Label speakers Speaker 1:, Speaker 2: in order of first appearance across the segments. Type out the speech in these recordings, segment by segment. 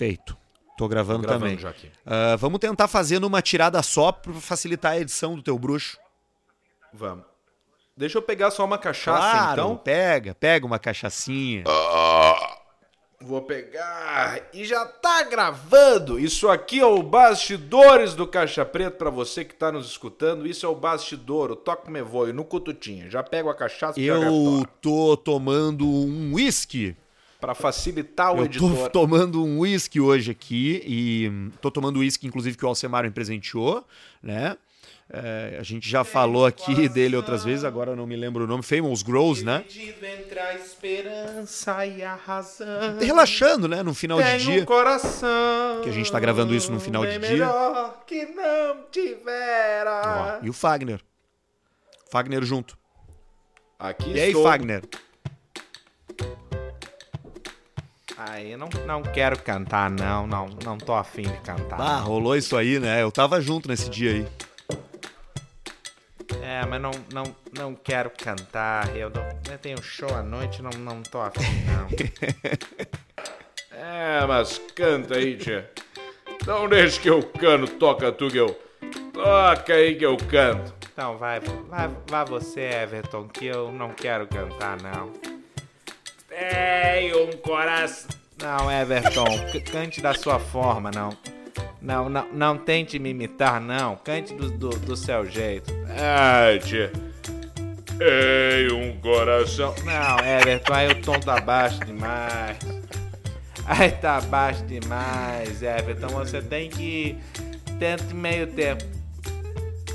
Speaker 1: Feito. Tô gravando,
Speaker 2: Tô gravando
Speaker 1: também.
Speaker 2: já aqui.
Speaker 1: Ah, vamos tentar fazer numa tirada só pra facilitar a edição do teu bruxo.
Speaker 2: Vamos. Deixa eu pegar só uma cachaça,
Speaker 1: Claro,
Speaker 2: então.
Speaker 1: pega, pega uma cachaçinha.
Speaker 2: Vou pegar e já tá gravando. Isso aqui é o Bastidores do Caixa Preto pra você que tá nos escutando. Isso é o Bastidor, o Toque Me Voe no Cututinha. Já pego a cachaça e já
Speaker 1: Eu tô tomando um whisky.
Speaker 2: Pra facilitar o
Speaker 1: Eu
Speaker 2: editor.
Speaker 1: tô tomando um whisky hoje aqui e tô tomando whisky, inclusive, que o Alcemar me presenteou, né? É, a gente já falou aqui dele outras vezes, agora eu não me lembro o nome. Famous Grows, né?
Speaker 2: Dividido entre a esperança e a razão.
Speaker 1: Relaxando, né? No final de
Speaker 2: Tem
Speaker 1: dia.
Speaker 2: um coração.
Speaker 1: que a gente tá gravando isso no final de dia.
Speaker 2: que não tivera.
Speaker 1: Ó, e o Fagner. Fagner junto.
Speaker 2: Aqui
Speaker 1: E aí,
Speaker 2: estou.
Speaker 1: Fagner?
Speaker 2: Aí não, não quero cantar, não, não, não tô afim de cantar.
Speaker 1: Ah, rolou isso aí, né? Eu tava junto nesse dia aí.
Speaker 2: É, mas não, não, não quero cantar. Eu, não, eu tenho show à noite, não, não tô afim, não. é, mas canta aí, tia. Não deixe que eu cano, toca tu que eu. Toca aí que eu canto. Então vai, vai, vai você, Everton, que eu não quero cantar, não. Tem um coração. Não, Everton, cante da sua forma, não. Não, não, não tente me imitar, não. Cante do, do, do seu jeito. Ah, tia. Tem um coração. Não, Everton, aí o tom tá baixo demais. Aí tá baixo demais, Everton. Você tem que. Tente meio tempo.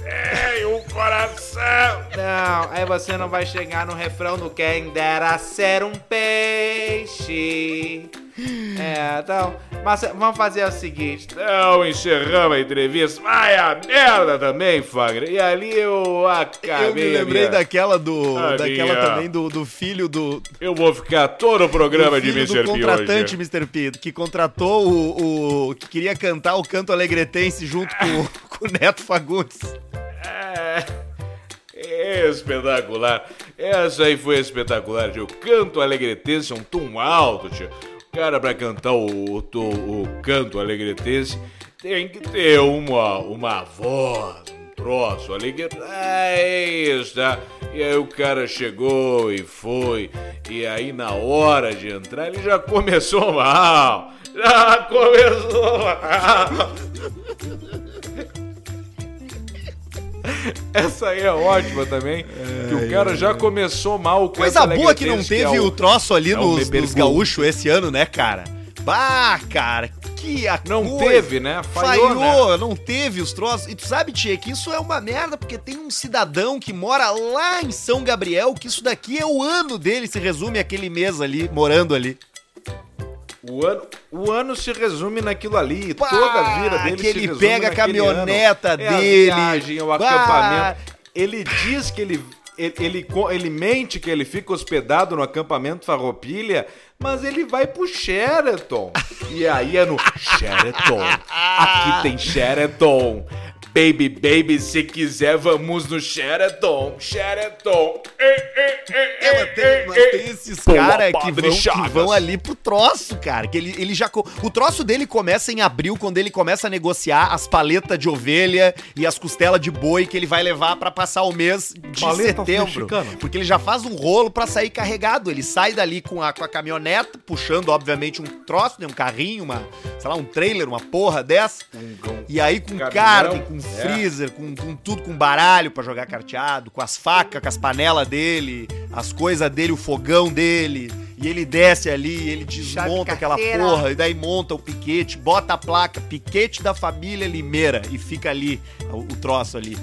Speaker 2: Tem um coração. Não, aí você não vai chegar no refrão do quem dera ser um peixe. É, então, mas vamos fazer o seguinte. Então, encerramos a entrevista. Vai a merda também, Fagner. E ali eu acabei.
Speaker 1: eu me lembrei
Speaker 2: minha-
Speaker 1: daquela do.
Speaker 2: a
Speaker 1: daquela
Speaker 2: minha-
Speaker 1: também do, do filho do.
Speaker 2: Eu vou ficar todo o programa
Speaker 1: do
Speaker 2: de
Speaker 1: do
Speaker 2: Mr. P
Speaker 1: contratante
Speaker 2: hoje.
Speaker 1: Mr. P, que contratou o, o. que queria cantar o canto alegretense junto com, com o Neto Fagundes.
Speaker 2: É, espetacular. Essa aí foi espetacular, tio. Canto alegretense é um tom alto, tio. O cara, pra cantar o, o, o canto alegretense, tem que ter uma, uma voz, um troço alegre. É isso, tá? E aí o cara chegou e foi. E aí, na hora de entrar, ele já começou mal. Já começou mal. Essa aí é ótima também. que o cara já começou mal. o
Speaker 1: Coisa boa que não teve
Speaker 2: é
Speaker 1: o troço ali
Speaker 2: é o
Speaker 1: nos, nos
Speaker 2: Gol.
Speaker 1: gaúchos esse ano, né, cara? Bah, cara, que a
Speaker 2: Não
Speaker 1: coisa.
Speaker 2: teve, né? Falhou,
Speaker 1: Falhou, não teve os troços. E tu sabe, Tia, que isso é uma merda, porque tem um cidadão que mora lá em São Gabriel, que isso daqui é o ano dele, se resume aquele mês ali, morando ali.
Speaker 2: O ano, o ano se resume naquilo ali. Toda a vida dele
Speaker 1: que ele pega a caminhoneta
Speaker 2: ano.
Speaker 1: dele.
Speaker 2: É a viagem, o
Speaker 1: Bah.
Speaker 2: acampamento. Ele diz que ele, ele, ele, ele mente que ele fica hospedado no acampamento Farroupilha, mas ele vai pro Sheraton. E aí é no Sheraton. Aqui tem Sheraton. Baby, baby, se quiser, vamos no Sheraton. Sheraton.
Speaker 1: É, mas tem, mas tem esses caras que que vão ali pro troço, cara. Que ele, ele já. co- O troço dele começa em abril, quando ele começa a negociar as paletas de ovelha e as costelas de boi que ele vai levar pra passar o mês de
Speaker 2: Paleta
Speaker 1: setembro.
Speaker 2: mexicana.
Speaker 1: Porque ele já faz um rolo pra sair carregado. Ele sai dali com a, com a caminhoneta, puxando, obviamente, um troço, né? Um carrinho, uma, sei lá, um trailer, uma porra dessa. E aí com
Speaker 2: Caminhão,
Speaker 1: carne, com
Speaker 2: é.
Speaker 1: freezer, com, com tudo, com baralho pra jogar carteado, com as facas, com as panelas dele, as coisas dele, o fogão dele. E ele desce ali, ele desmonta aquela porra, e daí monta o piquete, bota a placa, piquete da família Limeira, e fica ali, o, o troço ali.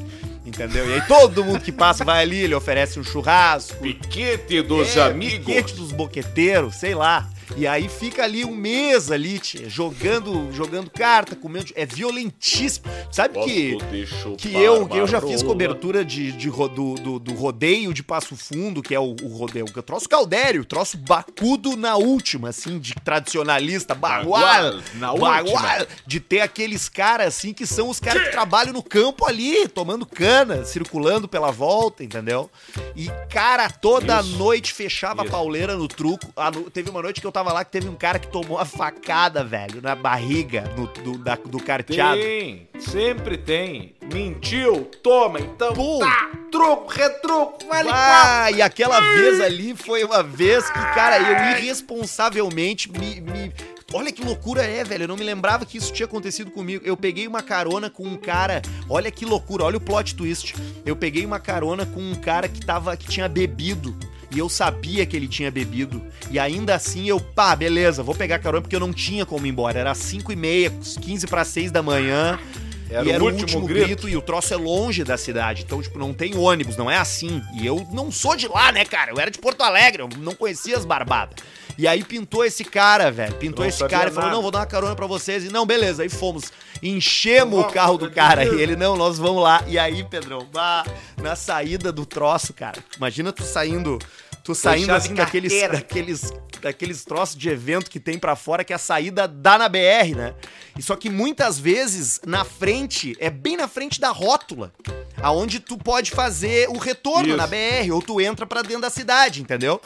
Speaker 1: Entendeu? E aí todo mundo que passa vai ali, ele oferece um churrasco.
Speaker 2: Piquete dos
Speaker 1: É,
Speaker 2: amigos.
Speaker 1: Piquete dos boqueteiros, sei lá. E aí fica ali um mês ali, tia, jogando, jogando carta, comendo. É violentíssimo. Sabe que,
Speaker 2: Gosto
Speaker 1: que eu, eu já fiz cobertura de, de do, do, do rodeio de Passo Fundo, que é o, o rodeio. O troço caldério, troço bacudo na última, assim, de tradicionalista, bagual.
Speaker 2: Na
Speaker 1: bagual,
Speaker 2: última.
Speaker 1: De ter aqueles caras, assim, que são os caras que trabalham no campo ali, tomando cana, circulando pela volta, entendeu? E, cara, toda
Speaker 2: Isso.
Speaker 1: noite fechava a
Speaker 2: Isso.
Speaker 1: pauleira no truco. A no- Teve uma noite que eu eu tava lá que teve um cara que tomou a facada, velho, na barriga no, do, da, do carteado.
Speaker 2: Tem, sempre tem. Mentiu, toma, então
Speaker 1: Pum.
Speaker 2: tá, truco, retruco, vale
Speaker 1: Ah, e aquela vez ali foi uma vez que, cara, eu irresponsavelmente me, me- Olha que loucura é, velho. Eu não me lembrava que isso tinha acontecido comigo. Eu peguei uma carona com um cara. Olha que loucura, olha o plot twist. Eu peguei uma carona com um cara que tava. que tinha bebido. E eu sabia que ele tinha bebido. E ainda assim eu, pá, beleza, vou pegar carona porque eu não tinha como ir embora. Era 5 e meia, 15 para 6 da manhã.
Speaker 2: Era
Speaker 1: e
Speaker 2: o
Speaker 1: era o
Speaker 2: último
Speaker 1: último
Speaker 2: grito.
Speaker 1: grito. e o troço é longe da cidade. Então, tipo, não tem ônibus, não é assim. E eu não sou de lá, né, cara? Eu era de Porto Alegre, eu não conhecia as barbadas. E aí pintou esse cara, velho. Pintou esse cara e falou:
Speaker 2: nada.
Speaker 1: não, vou dar uma carona pra vocês. E não, beleza. Aí fomos. Enchemos o carro do cara. E ele, não, nós vamos lá. E aí, Pedrão, bah, na saída do troço, cara. Imagina tu saindo. Tu saindo assim daqueles, daqueles, daqueles troços de evento que tem pra fora, que a saída dá na BR, né? E só que muitas vezes na frente, é bem na frente da rótula, aonde tu pode fazer o retorno
Speaker 2: Isso.
Speaker 1: na BR, ou tu entra pra dentro da cidade, entendeu?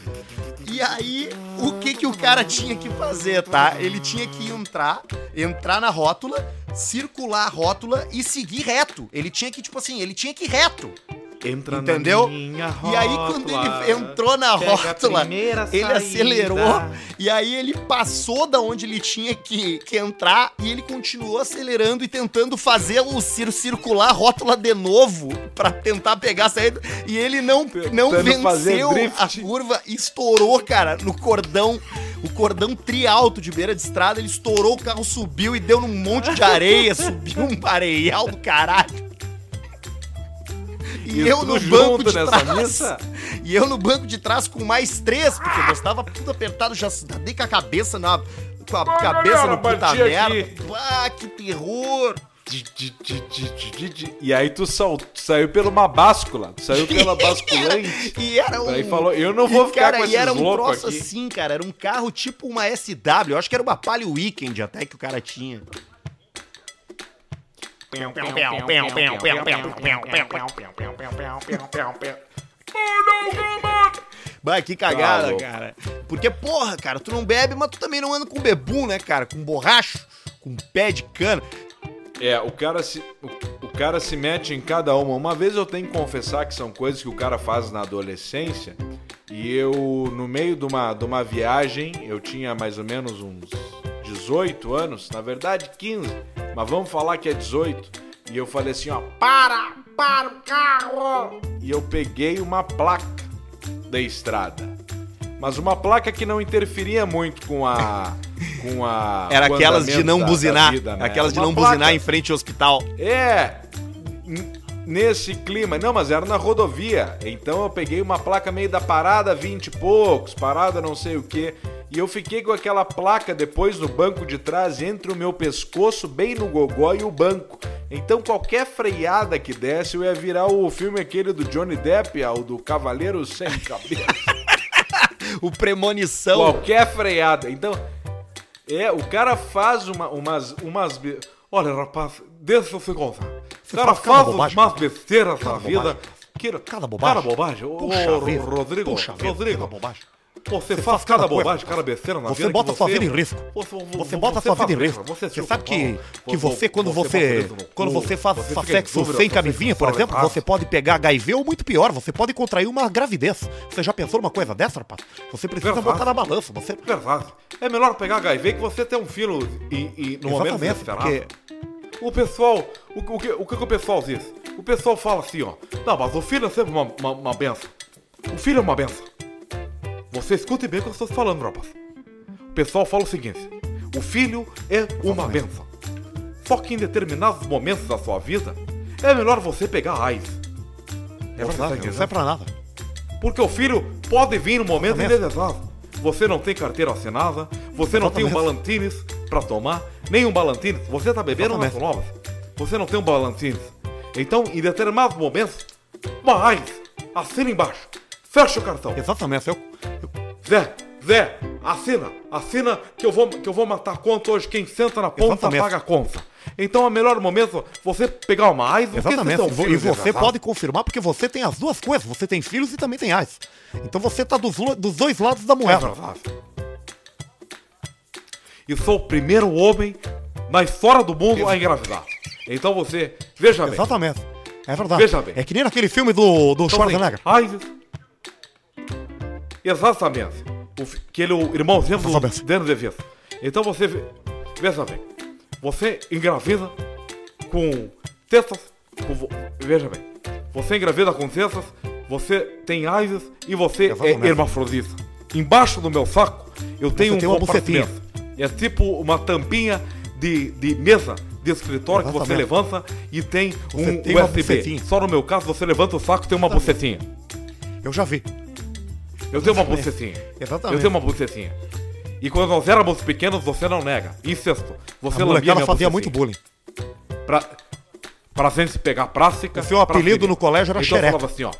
Speaker 1: E aí, o que que o cara tinha que fazer, tá? Ele tinha que entrar, entrar na rótula, circular a rótula e seguir reto. Ele tinha que, tipo assim, ele tinha que ir reto.
Speaker 2: Entra
Speaker 1: Entendeu?
Speaker 2: minha
Speaker 1: E aí, quando
Speaker 2: rótula,
Speaker 1: ele entrou na rótula, ele acelerou e aí ele passou da onde ele tinha que, que entrar e ele continuou acelerando e tentando fazer o cir circular a rótula de novo pra tentar pegar a saída. E ele não, não venceu a curva e estourou, cara, no cordão. O cordão trialto de beira de estrada, ele estourou, o carro subiu e deu num monte de areia, subiu um areial do caralho. E,
Speaker 2: E
Speaker 1: eu no banco de
Speaker 2: nessa
Speaker 1: trás.
Speaker 2: missa?
Speaker 1: E eu no banco de trás com mais três, porque nós tava tudo apertado, já dei com a cabeça na. Com a
Speaker 2: Pô,
Speaker 1: cabeça
Speaker 2: galera,
Speaker 1: no puta merda.
Speaker 2: aqui.
Speaker 1: Ah, que terror!
Speaker 2: E aí tu, sal- saiu pela uma báscula, tu saiu pela basculante.
Speaker 1: E era um.
Speaker 2: Aí falou, eu não vou
Speaker 1: e,
Speaker 2: ficar
Speaker 1: cara,
Speaker 2: com
Speaker 1: e
Speaker 2: esses
Speaker 1: era um
Speaker 2: loucos
Speaker 1: troço
Speaker 2: aqui.
Speaker 1: assim, cara. Era um carro tipo uma SW. Eu acho que era uma Palio Weekend até que o cara tinha. Bah, que cagada,
Speaker 2: louco.
Speaker 1: cara. Porque, porra, cara, tu não bebe, mas tu também não anda com bebum, né, cara? Com borracho, com pé de cana.
Speaker 2: É, o cara se o, o cara se mete em cada uma. Uma vez eu tenho que confessar que são coisas que o cara faz na adolescência. E eu no meio de uma de uma viagem, eu tinha mais ou menos uns 18 anos, na verdade 15, mas vamos falar que é 18. E eu falei assim, ó, para, para o carro. E eu peguei uma placa da estrada. Mas uma placa que não interferia muito com a com a
Speaker 1: Era aquelas de não buzinar.
Speaker 2: vida, né?
Speaker 1: Aquelas de não
Speaker 2: placa.
Speaker 1: buzinar em frente ao hospital.
Speaker 2: É, nesse clima. Não, mas era na rodovia. Então eu peguei uma placa meio da parada 20 e poucos, parada não sei o que. E eu fiquei com aquela placa depois no banco de trás, entre o meu pescoço, bem no gogó e o banco. Então qualquer freada que desse, eu ia virar o filme aquele do Johnny Depp, ah, o do Cavaleiro Sem Cabeça.
Speaker 1: O premonição.
Speaker 2: Qualquer freada. Então, é, o cara faz uma, umas, umas. Olha, rapaz, deixa eu se contar. O cara
Speaker 1: faz bobagem.
Speaker 2: umas besteiras na vida.
Speaker 1: bobagem.
Speaker 2: Que,
Speaker 1: Cada bobagem.
Speaker 2: Cada bobagem.
Speaker 1: Puxa
Speaker 2: ô,
Speaker 1: vida.
Speaker 2: Rodrigo,
Speaker 1: Puxa vida,
Speaker 2: Rodrigo,
Speaker 1: cada bobagem.
Speaker 2: Você,
Speaker 1: Você
Speaker 2: faz
Speaker 1: faz
Speaker 2: cada
Speaker 1: cada
Speaker 2: bobagem, cada besteira na
Speaker 1: Você
Speaker 2: vida.
Speaker 1: bota
Speaker 2: que
Speaker 1: sua
Speaker 2: você-
Speaker 1: vida em risco.
Speaker 2: Você,
Speaker 1: Você bota sua vida em risco.
Speaker 2: Você,
Speaker 1: Você sabe que, que você, quando você, quando você faz
Speaker 2: em
Speaker 1: sexo
Speaker 2: dúvida,
Speaker 1: sem
Speaker 2: você
Speaker 1: camisinha, por exemplo, você pode pegar HIV ou muito pior, você pode contrair uma gravidez. Você já pensou numa coisa dessa, rapaz? Você precisa
Speaker 2: Verdade.
Speaker 1: botar na balança. Você...
Speaker 2: Verdade. É melhor pegar HIV que você ter um filho e, e no momento
Speaker 1: Exatamente,
Speaker 2: desesperado.
Speaker 1: porque
Speaker 2: O pessoal, o, o que, o que o pessoal diz? O pessoal fala assim, ó. Não, mas o filho é sempre uma, uma, uma benção. O filho é uma benção. Você escute bem o que eu estou falando, rapaz. O pessoal fala o seguinte: o filho é uma benção. Só que em determinados momentos da sua vida, é melhor você pegar AIDS.
Speaker 1: É
Speaker 2: Você tá
Speaker 1: verdade, não
Speaker 2: entendendo?
Speaker 1: serve pra nada.
Speaker 2: Porque o filho pode vir no momento indesejado. Você não tem carteira assinada, você não tem um
Speaker 1: Exatamente.
Speaker 2: Ballantines pra tomar, nem um Ballantines. Você tá bebendo umas novas. Você não tem um Ballantines. Então, em determinados momentos, uma raiz, assina embaixo, fecha o cartão.
Speaker 1: Exatamente. Eu-
Speaker 2: Zé, Zé, assina, assina que eu vou, que eu vou matar a conta hoje. Quem senta na ponta
Speaker 1: Exatamente.
Speaker 2: paga a conta. Então, é melhor momento você pegar uma raiz do que
Speaker 1: exatamente.
Speaker 2: ser um
Speaker 1: E e você pode confirmar porque você tem as duas coisas. Você tem filhos e também tem AIDS. Então você tá dos, dos dois lados da
Speaker 2: É
Speaker 1: moeda.
Speaker 2: verdade. e sou o primeiro homem na história do mundo a engravidar. Então você, veja bem.
Speaker 1: Exatamente. É verdade.
Speaker 2: Veja bem.
Speaker 1: É que nem naquele filme do, do
Speaker 2: Então,
Speaker 1: Schwarzenegger.
Speaker 2: AIDS. Exatamente. O, fi- aquele o irmãozinho do
Speaker 1: Exatamente.
Speaker 2: Dano DeVito. Então você, ve- veja bem. Você engravida com tetas. com veja bem. Você engravida com tetas, você tem AIDS e você
Speaker 1: Exatamente.
Speaker 2: é hermafrodita. Embaixo do meu saco, eu tenho um
Speaker 1: tem uma
Speaker 2: compartimento. É tipo uma tampinha de, de mesa de escritório que você
Speaker 1: Exatamente.
Speaker 2: levanta e tem um
Speaker 1: tem
Speaker 2: USB.
Speaker 1: bucetinha.
Speaker 2: Só no meu caso, você levanta o saco e tem uma bucetinha.
Speaker 1: Eu já vi.
Speaker 2: Eu tenho uma bucetinha.
Speaker 1: Exatamente.
Speaker 2: Eu tenho uma bucetinha. E quando nós éramos pequenos, você não nega. Incesto. Você
Speaker 1: A
Speaker 2: lambia minha
Speaker 1: fazia
Speaker 2: bucetinha.
Speaker 1: muito bullying.
Speaker 2: Pra, pra gente pegar prática.
Speaker 1: O seu apelido
Speaker 2: pra
Speaker 1: no colégio era
Speaker 2: então eu
Speaker 1: xereca.
Speaker 2: falava assim, ó.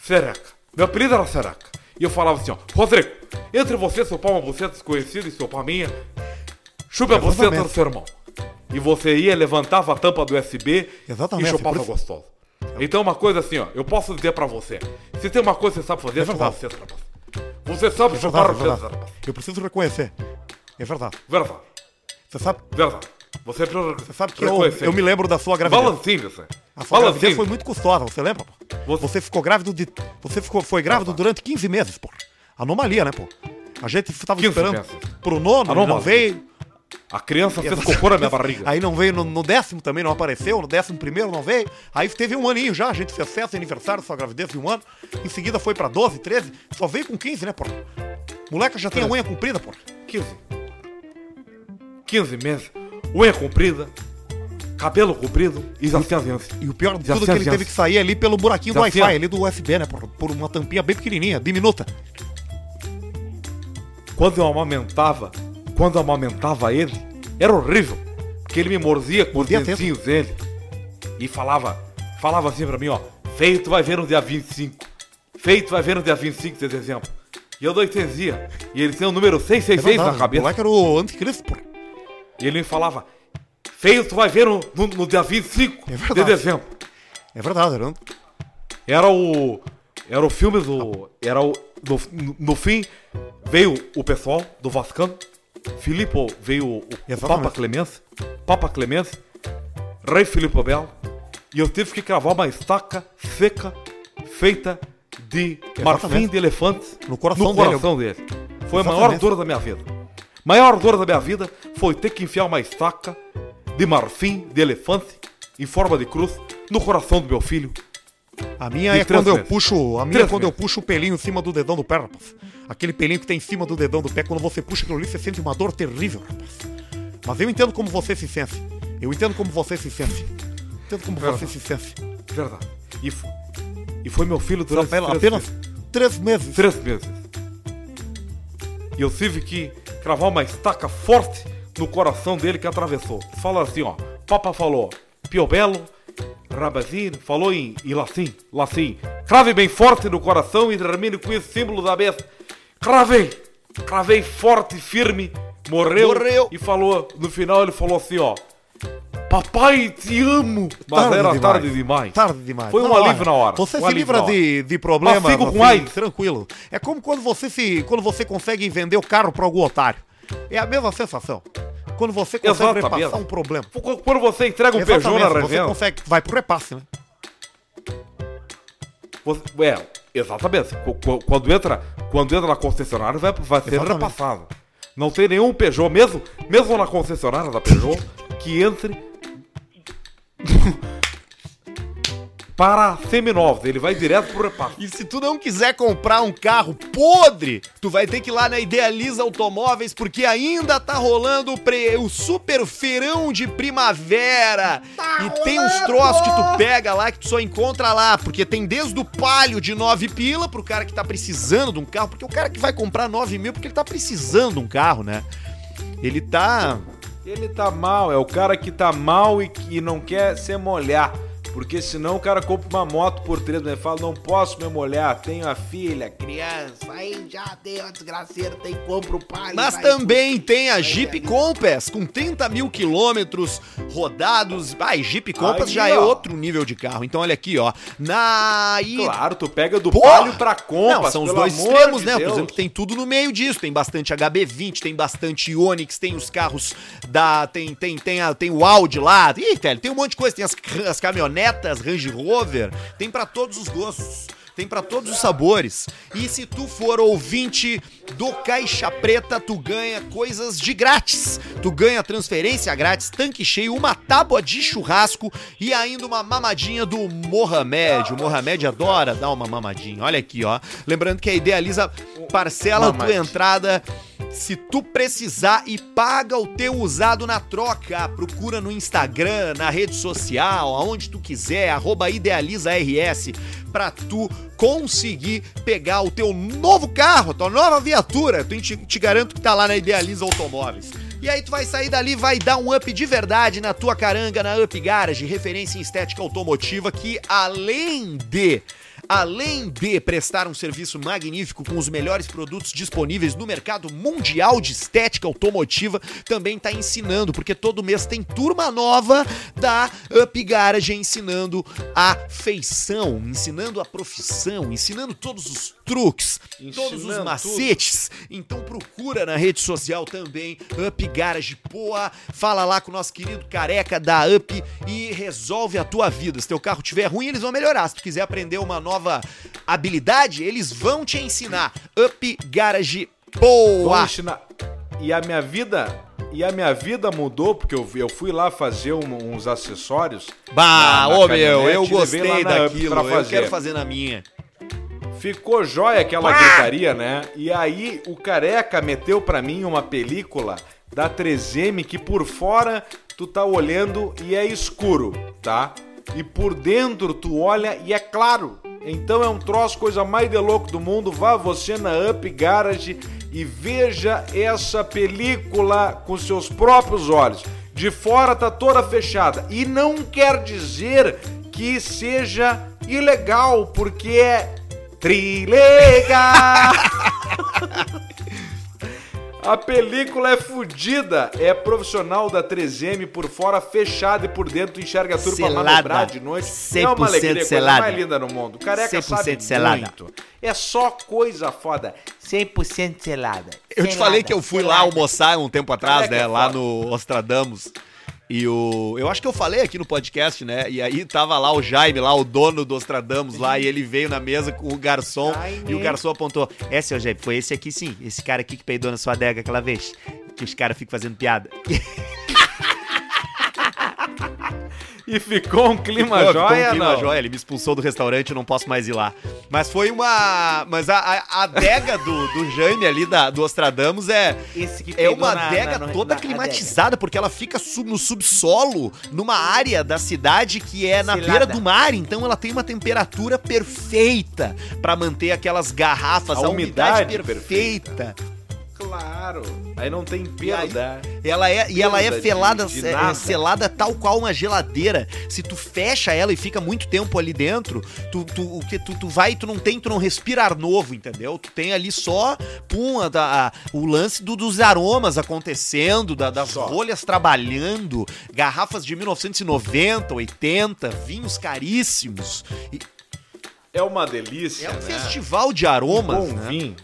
Speaker 2: Sereca. Meu apelido era Sereca. E eu falava assim, ó. Rodrigo, entre você, seu pau, uma buceta desconhecida e seu pau minha, chupa a buceta do seu irmão. E você ia, levantava a tampa do USB
Speaker 1: Exatamente,
Speaker 2: e chupava gostoso. Então uma coisa assim, ó. Eu posso dizer pra você. Se tem uma coisa que você sabe fazer, é
Speaker 1: verdade.
Speaker 2: buceta, rapaz. Você sabe
Speaker 1: É verdade, é
Speaker 2: buceta,
Speaker 1: verdade.
Speaker 2: rapaz.
Speaker 1: Eu preciso reconhecer. É verdade.
Speaker 2: Verdade.
Speaker 1: Você sabe,
Speaker 2: Verdade. Você
Speaker 1: você sabe que eu, eu me lembro da sua gravidez.
Speaker 2: Valentim, você.
Speaker 1: A sua gravidez
Speaker 2: Valentim.
Speaker 1: foi muito custosa, você lembra? pô?
Speaker 2: Você-
Speaker 1: Você ficou grávido de. Você ficou, foi grávido durante 15 meses, pô. Anomalia, né, pô? A gente tava
Speaker 2: 15
Speaker 1: esperando
Speaker 2: meses.
Speaker 1: pro nono, ele não
Speaker 2: Anomalia.
Speaker 1: veio.
Speaker 2: A criança fez cocô na minha barriga.
Speaker 1: Aí não veio no, no décimo também, não apareceu. No décimo primeiro não veio. Aí teve um aninho já, a gente fez festa, aniversário, sua gravidez de um ano. Em seguida foi pra 12, 13. Só veio com 15, né, pô? Moleca já tem a unha comprida, pô.
Speaker 2: 15. 15 meses. Unha comprida. Cabelo comprido. E aliança.
Speaker 1: E o pior de tudo é que ele teve que sair ali pelo buraquinho do. Wi-Fi, ali do USB, né, por, por uma tampinha bem pequenininha, diminuta.
Speaker 2: Quando eu amamentava, quando amamentava ele, era horrível. Porque ele me mordia com os
Speaker 1: Mordia
Speaker 2: dentinhos dele. E falava, falava assim pra mim, ó. Feito vai ver no dia 25. Feito vai ver no dia 25 de dezembro. E eu não entendia. E ele tinha o número 666
Speaker 1: É
Speaker 2: na
Speaker 1: O
Speaker 2: cabeça.
Speaker 1: moleque era o anticristo, pô.
Speaker 2: E ele me falava, feio, tu vai ver no, no, no dia 25
Speaker 1: É
Speaker 2: de dezembro.
Speaker 1: É verdade, era
Speaker 2: Era o. Era o filme do. Era o. No, no- no fim, veio o pessoal do Vascano. Filipe veio o, o
Speaker 1: Exatamente.
Speaker 2: Papa Clemente. Papa Clemente. Rei Filipe Belo. E eu tive que cravar uma estaca seca feita de marfim
Speaker 1: Exatamente.
Speaker 2: de elefante
Speaker 1: No coração dele.
Speaker 2: coração dele. Foi a maior
Speaker 1: Exatamente.
Speaker 2: dor da minha vida. Maior dor da minha vida foi ter que enfiar uma estaca de marfim de elefante em forma de cruz no coração do meu filho.
Speaker 1: A minha
Speaker 2: De
Speaker 1: é quando eu
Speaker 2: meses.
Speaker 1: puxo. A minha
Speaker 2: Três
Speaker 1: é quando eu
Speaker 2: meses.
Speaker 1: puxo o pelinho em cima do dedão do pé, rapaz. Aquele pelinho que tem em cima do dedão do pé, quando você puxa aquilo ali, você sente uma dor terrível, rapaz. Mas eu entendo como você se sente. Eu entendo como você se sente. Entendo como você se sente.
Speaker 2: Verdade. E, f- e foi meu filho durante três,
Speaker 1: apenas
Speaker 2: meses.
Speaker 1: três meses.
Speaker 2: três meses. E eu tive que cravar uma estaca forte no coração dele que atravessou. Fala assim, ó. Papa falou, Piobelo, Rabazin, falou em, latim, latim. Crave bem forte no coração e termine com esse símbolo da besta. Cravei, cravei forte e firme, morreu,
Speaker 1: Morreu.
Speaker 2: e falou, no final ele falou assim, ó. Papai, te amo! Mas
Speaker 1: Tarde
Speaker 2: era
Speaker 1: demais.
Speaker 2: tarde demais.
Speaker 1: Tarde demais.
Speaker 2: Foi um
Speaker 1: Na hora.
Speaker 2: alívio na hora.
Speaker 1: Você
Speaker 2: Um
Speaker 1: se livra de, de problemas.
Speaker 2: Mas fico com
Speaker 1: assim. Tranquilo. É como quando você se. Quando você consegue vender o carro para algum otário. É a mesma sensação. Quando você consegue
Speaker 2: Exatamente.
Speaker 1: repassar um problema.
Speaker 2: Quando você entrega um Peugeot na
Speaker 1: Exatamente, você
Speaker 2: revenda.
Speaker 1: consegue. Vai pro repasse, né?
Speaker 2: Você, é, exatamente. Qu- qu- Quando entra, quando entra na concessionária, vai, vai ser
Speaker 1: Exatamente.
Speaker 2: repassado. Não tem nenhum Peugeot, mesmo, mesmo na concessionária da Peugeot, que entre para seminovos. Ele vai direto pro repasse.
Speaker 1: E se tu não quiser comprar um carro podre, tu vai ter que ir lá na Idealiza Automóveis, porque ainda tá rolando o, pre- o super feirão de primavera. e tem uns troços que tu pega lá que tu só encontra lá, porque tem desde o palio de 9 pila pro cara que tá precisando de um carro, porque o cara que vai comprar 9 mil, porque ele tá precisando de um carro, né? Ele tá.
Speaker 2: Ele tá mal, é o cara que tá mal e que não quer se molhar. Porque senão o cara compra uma moto por três, mas fala, não posso me molhar, tenho a filha, criança, aí já deu a desgraceira, tem compra o pai.
Speaker 1: Mas também tem a Jeep Compass, com 30 mil quilômetros rodados. Ai, Jeep Compass
Speaker 2: Aí,
Speaker 1: já é
Speaker 2: ó.
Speaker 1: outro nível de carro. Então olha aqui, ó. Na...
Speaker 2: Claro, tu pega do
Speaker 1: Porra!
Speaker 2: palio pra Compass,
Speaker 1: Não, são os dois extremos,
Speaker 2: de
Speaker 1: né? Por
Speaker 2: Deus.
Speaker 1: exemplo, que tem tudo no meio disso. Tem bastante HB20, tem bastante Onix, tem os carros da. Tem, tem, tem, a, tem o Audi lá. Ih, velho, tem um monte de coisa. Tem as, as caminhonetas, Range Rover. Tem pra todos os gostos. Tem pra todos os sabores. E se tu for ouvinte do Caixa Preta, tu ganha coisas de grátis. Tu ganha transferência grátis, tanque cheio, uma tábua de churrasco e ainda uma mamadinha do Mohamed. O Mohamed adora dar uma mamadinha. Olha aqui, ó. Lembrando que a Idealiza parcela a tua entrada se tu precisar e paga o teu usado na troca. Procura no Instagram, na rede social, aonde tu quiser, IdealizaRS, pra tu conseguir pegar o teu novo carro, tua nova viatura. Tu te, te garanto que tá lá na Idealiza Automóveis. E aí tu vai sair dali, vai dar um up de verdade na tua caranga, na Up Garage, referência em estética automotiva que além de Além de prestar um serviço magnífico com os melhores produtos disponíveis no mercado mundial de estética automotiva, também está ensinando, porque todo mês tem turma nova da Up Garage ensinando a feição, ensinando a profissão, ensinando todos os truques, todos os
Speaker 2: Ensinando
Speaker 1: macetes. Então procura na rede social também Up Garage Poa, fala lá com o nosso querido careca da Up e resolve a tua vida. Se teu carro tiver ruim, eles vão melhorar. Se tu quiser aprender uma nova habilidade, eles vão te ensinar. Up Garage Poa.
Speaker 2: E a minha vida, e a minha vida mudou porque eu, eu fui lá fazer um- uns acessórios.
Speaker 1: Bah,
Speaker 2: na- na
Speaker 1: ô meu, eu gostei daquilo.
Speaker 2: pra
Speaker 1: Eu
Speaker 2: fazer.
Speaker 1: quero fazer na minha.
Speaker 2: Ficou jóia aquela gritaria, né? E aí o careca meteu pra mim uma película da 3M que por fora tu tá olhando e é escuro, tá? E por dentro tu olha e é claro. Então é um troço, coisa mais de louco do mundo. Vá você na Up Garage e veja essa película com seus próprios olhos. De fora tá toda fechada. E não quer dizer que seja ilegal, porque é Trilega! A película é fodida, é profissional da 3M por fora, fechada e por dentro tu enxerga tudo pra
Speaker 1: Selada.
Speaker 2: manobrar de noite. É uma
Speaker 1: 100%
Speaker 2: alegria, coisa
Speaker 1: selada.
Speaker 2: mais linda no mundo. Careca
Speaker 1: 100%
Speaker 2: sabe
Speaker 1: selada.
Speaker 2: muito. É só coisa foda. 100% selada.
Speaker 1: Eu te falei que eu fui lá almoçar um tempo atrás,
Speaker 2: Careca
Speaker 1: né?
Speaker 2: é
Speaker 1: Lá no Ostradamus. E o. Eu acho que eu falei aqui no podcast, né? E aí tava lá o Jaime, lá, o dono do Ostradamus lá, e ele veio na mesa com o garçom
Speaker 2: Jaime.
Speaker 1: e o garçom apontou: É, seu Jaime, foi esse aqui sim, esse cara aqui que peidou na sua adega aquela vez. Que os caras ficam fazendo piada.
Speaker 2: E ficou um clima
Speaker 1: Ficou- ficou
Speaker 2: jóia,
Speaker 1: um clima
Speaker 2: não?
Speaker 1: joia, ele me expulsou do restaurante, eu não posso mais ir lá. Mas foi uma. Mas a, a, a adega do, do Jaime ali, da, do Ostradamus, é.
Speaker 2: Esse que
Speaker 1: É uma
Speaker 2: na-
Speaker 1: adega
Speaker 2: na-
Speaker 1: toda
Speaker 2: na
Speaker 1: climatizada, porque ela fica sub- no subsolo, numa área da cidade que é na beira do mar, então ela tem uma temperatura perfeita pra manter aquelas garrafas,
Speaker 2: A
Speaker 1: a, umidade,
Speaker 2: umidade
Speaker 1: perfeita.
Speaker 2: Claro. Aí não tem
Speaker 1: E aí-
Speaker 2: perda.
Speaker 1: Ela é, e ela é
Speaker 2: Perda de-
Speaker 1: felada,
Speaker 2: de
Speaker 1: é, é selada tal qual uma geladeira. Se tu fecha ela e fica muito tempo ali dentro, tu, tu, o que tu, tu vai, tu não tem, tu não respira ar novo, entendeu? Tu tem ali só, pum, a, da- a- o lance do- dos aromas acontecendo, da- das
Speaker 2: Só.
Speaker 1: rolhas trabalhando, garrafas de 1990, 80, vinhos caríssimos. E
Speaker 2: É uma delícia,
Speaker 1: é um
Speaker 2: né?
Speaker 1: festival de aromas,
Speaker 2: Bom
Speaker 1: né?
Speaker 2: vinho.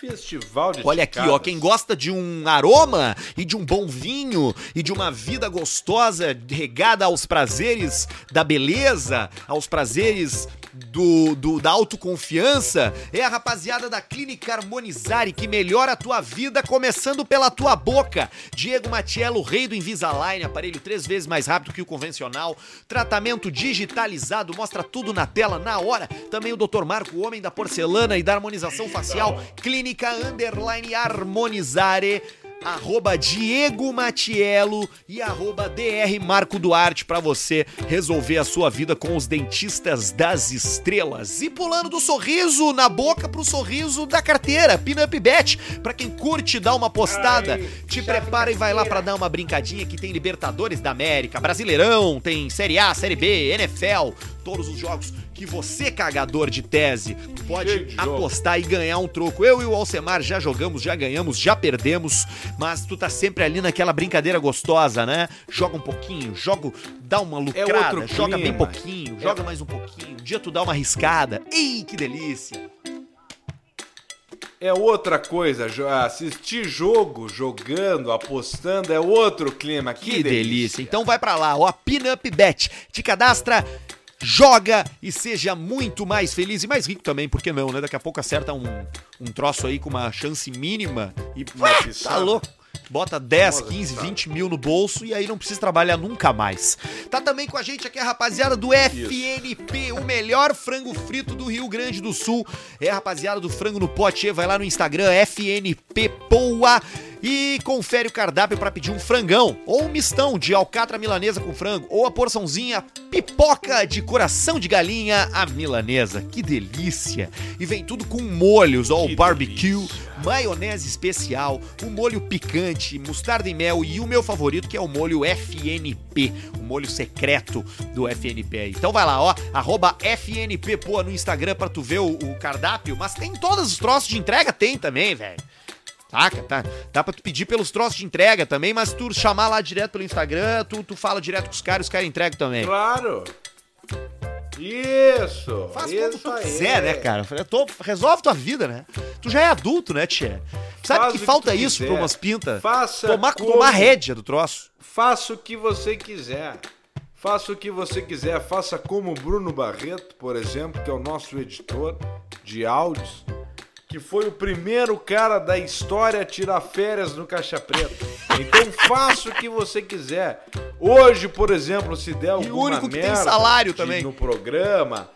Speaker 2: Festival de
Speaker 1: Olha aqui, ó, quem gosta de um aroma e de um bom vinho e de uma vida gostosa regada aos prazeres da beleza, aos prazeres do, do- da autoconfiança, é a rapaziada da Clínica Harmonizare que melhora a tua vida começando pela tua boca. Diego Matiello, rei do Invisalign, aparelho três vezes mais rápido que o convencional, tratamento digitalizado, mostra tudo na tela na hora. Também o Dr. Marco, o homem da porcelana e da harmonização facial, Clínica Underline Harmonizare. Arroba Diego Matiello e arroba DR Marco Duarte para você resolver a sua vida com os dentistas das estrelas. E pulando do sorriso na boca pro sorriso da carteira, Pinup Bet, para quem curte dar uma postada, Ai, te prepara e vai lá para dar uma brincadinha que tem Libertadores da América, Brasileirão, tem Série A, Série B, NFL, todos os jogos que você, cagador de tese, pode apostar e ganhar um troco. Eu e o Alcemar já jogamos, já ganhamos, já perdemos, mas tu tá sempre ali naquela brincadeira gostosa, né? Joga um pouquinho, joga, dá uma é lucrada, é joga bem pouquinho, é. joga mais um pouquinho. Um dia tu dá uma riscada. Ih, que delícia!
Speaker 2: É outra coisa, assistir jogo, jogando, apostando, é outro clima. Que, que delícia. delícia.
Speaker 1: Então vai para lá, ó, Pinup Bet. Te cadastra joga e seja muito mais feliz e mais rico também, por que não, né? Daqui a pouco acerta um, um troço aí com uma chance mínima e ah, tá louco. Bota 10, 15, 20 mil no bolso e aí não precisa trabalhar nunca mais. Tá também com a gente aqui a rapaziada do FNP, o melhor frango frito do Rio Grande do Sul. É a rapaziada do frango no pote, vai lá no Instagram, FNP Poa e confere o cardápio para pedir um frangão ou um mistão de alcatra milanesa com frango ou a porçãozinha pipoca de coração de galinha a milanesa. Que delícia! E vem tudo com molhos, ó, o barbecue, delícia. Maionese especial, o molho picante, mostarda e mel e o meu favorito que é o molho FNP, o molho secreto do FNP. Então vai lá, ó, arroba FNP pô, no Instagram para tu ver o, o cardápio, mas tem todos os troços de entrega, tem também, velho. Saca? Tá? Dá pra tu pedir pelos troços de entrega também, mas tu chamar lá direto pelo Instagram, tu, tu fala direto com os caras, os caras entregam também.
Speaker 2: Claro! Isso!
Speaker 1: Faz
Speaker 2: isso
Speaker 1: como tu quiser, né, cara? Tô, resolve tua vida, né? Tu já é adulto, né, Tchê? Sabe Faz que falta que isso quiser. pra umas pintas?
Speaker 2: Faça
Speaker 1: tomar, como... tomar rédea do troço.
Speaker 2: Faça o que você quiser. Faça o que você quiser. Faça como o Bruno Barreto, por exemplo, que é o nosso editor de áudios que foi o primeiro cara da história a tirar férias no Caixa Preta. Então faça o que você quiser. Hoje, por exemplo, se der alguma e o único que tem
Speaker 1: salário também
Speaker 2: no programa,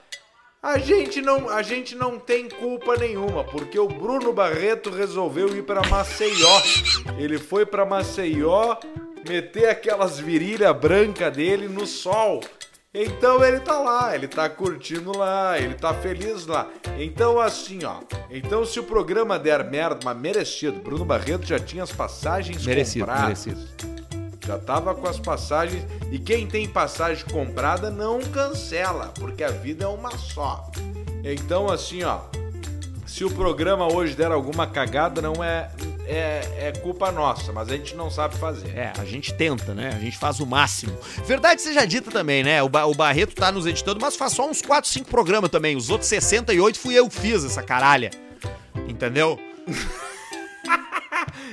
Speaker 2: a gente não, a gente não tem culpa nenhuma, porque o Bruno Barreto resolveu ir para Maceió. Ele foi para Maceió meter aquelas virilhas brancas dele no sol então ele tá lá, ele tá curtindo lá, ele tá feliz lá. Então assim, ó. Então se o programa der merda, mas merecido, Bruno Barreto já tinha as passagens merecido, compradas. Merecido. Já tava com as passagens e quem tem passagem comprada não cancela, porque a vida é uma só. Então assim, ó, se o programa hoje der alguma cagada, não é é, é, culpa nossa, mas a gente não sabe fazer.
Speaker 1: É, a gente tenta, né? A gente faz o máximo. Verdade seja dita também, né? O, ba o Barreto tá nos editando, mas faz só uns 4, 5 programas também. Os outros 68 fui eu que fiz essa caralha. Entendeu?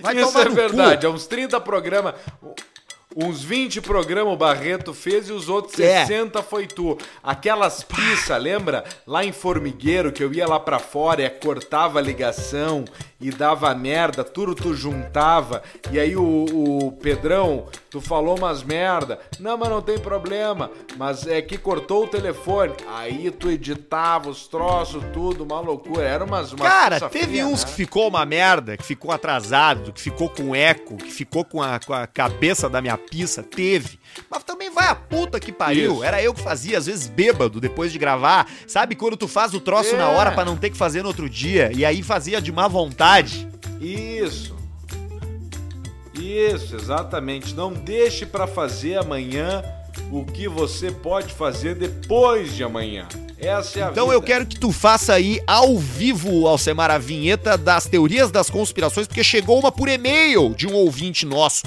Speaker 2: Vai Isso é verdade, cu. é uns 30 programas. Uns 20 programas o Barreto fez e os outros é. 60 foi tu. Aquelas pizzas, lembra? Lá em Formigueiro, que eu ia lá pra fora e cortava a ligação e dava merda, tudo tu juntava. E aí o, o Pedrão, tu falou umas merda. Não, mas não tem problema. Mas é que cortou o telefone. Aí tu editava os troços, tudo, uma loucura. Era umas. umas
Speaker 1: Cara, teve fria, uns né? que ficou uma merda, que ficou atrasado, que ficou com eco, que ficou com a, com a cabeça da minha pizza. Teve. Mas também vai a puta que pariu. Isso. Era eu que fazia, às vezes bêbado, depois de gravar. Sabe quando tu faz o troço é. na hora para não ter que fazer no outro dia? E aí fazia de má vontade.
Speaker 2: Isso. Isso, exatamente. Não deixe para fazer amanhã o que você pode fazer depois de amanhã. Essa é a
Speaker 1: Então
Speaker 2: vida.
Speaker 1: eu quero que tu faça aí ao vivo, Alcemar, a vinheta das teorias das conspirações, porque chegou uma por e-mail de um ouvinte nosso.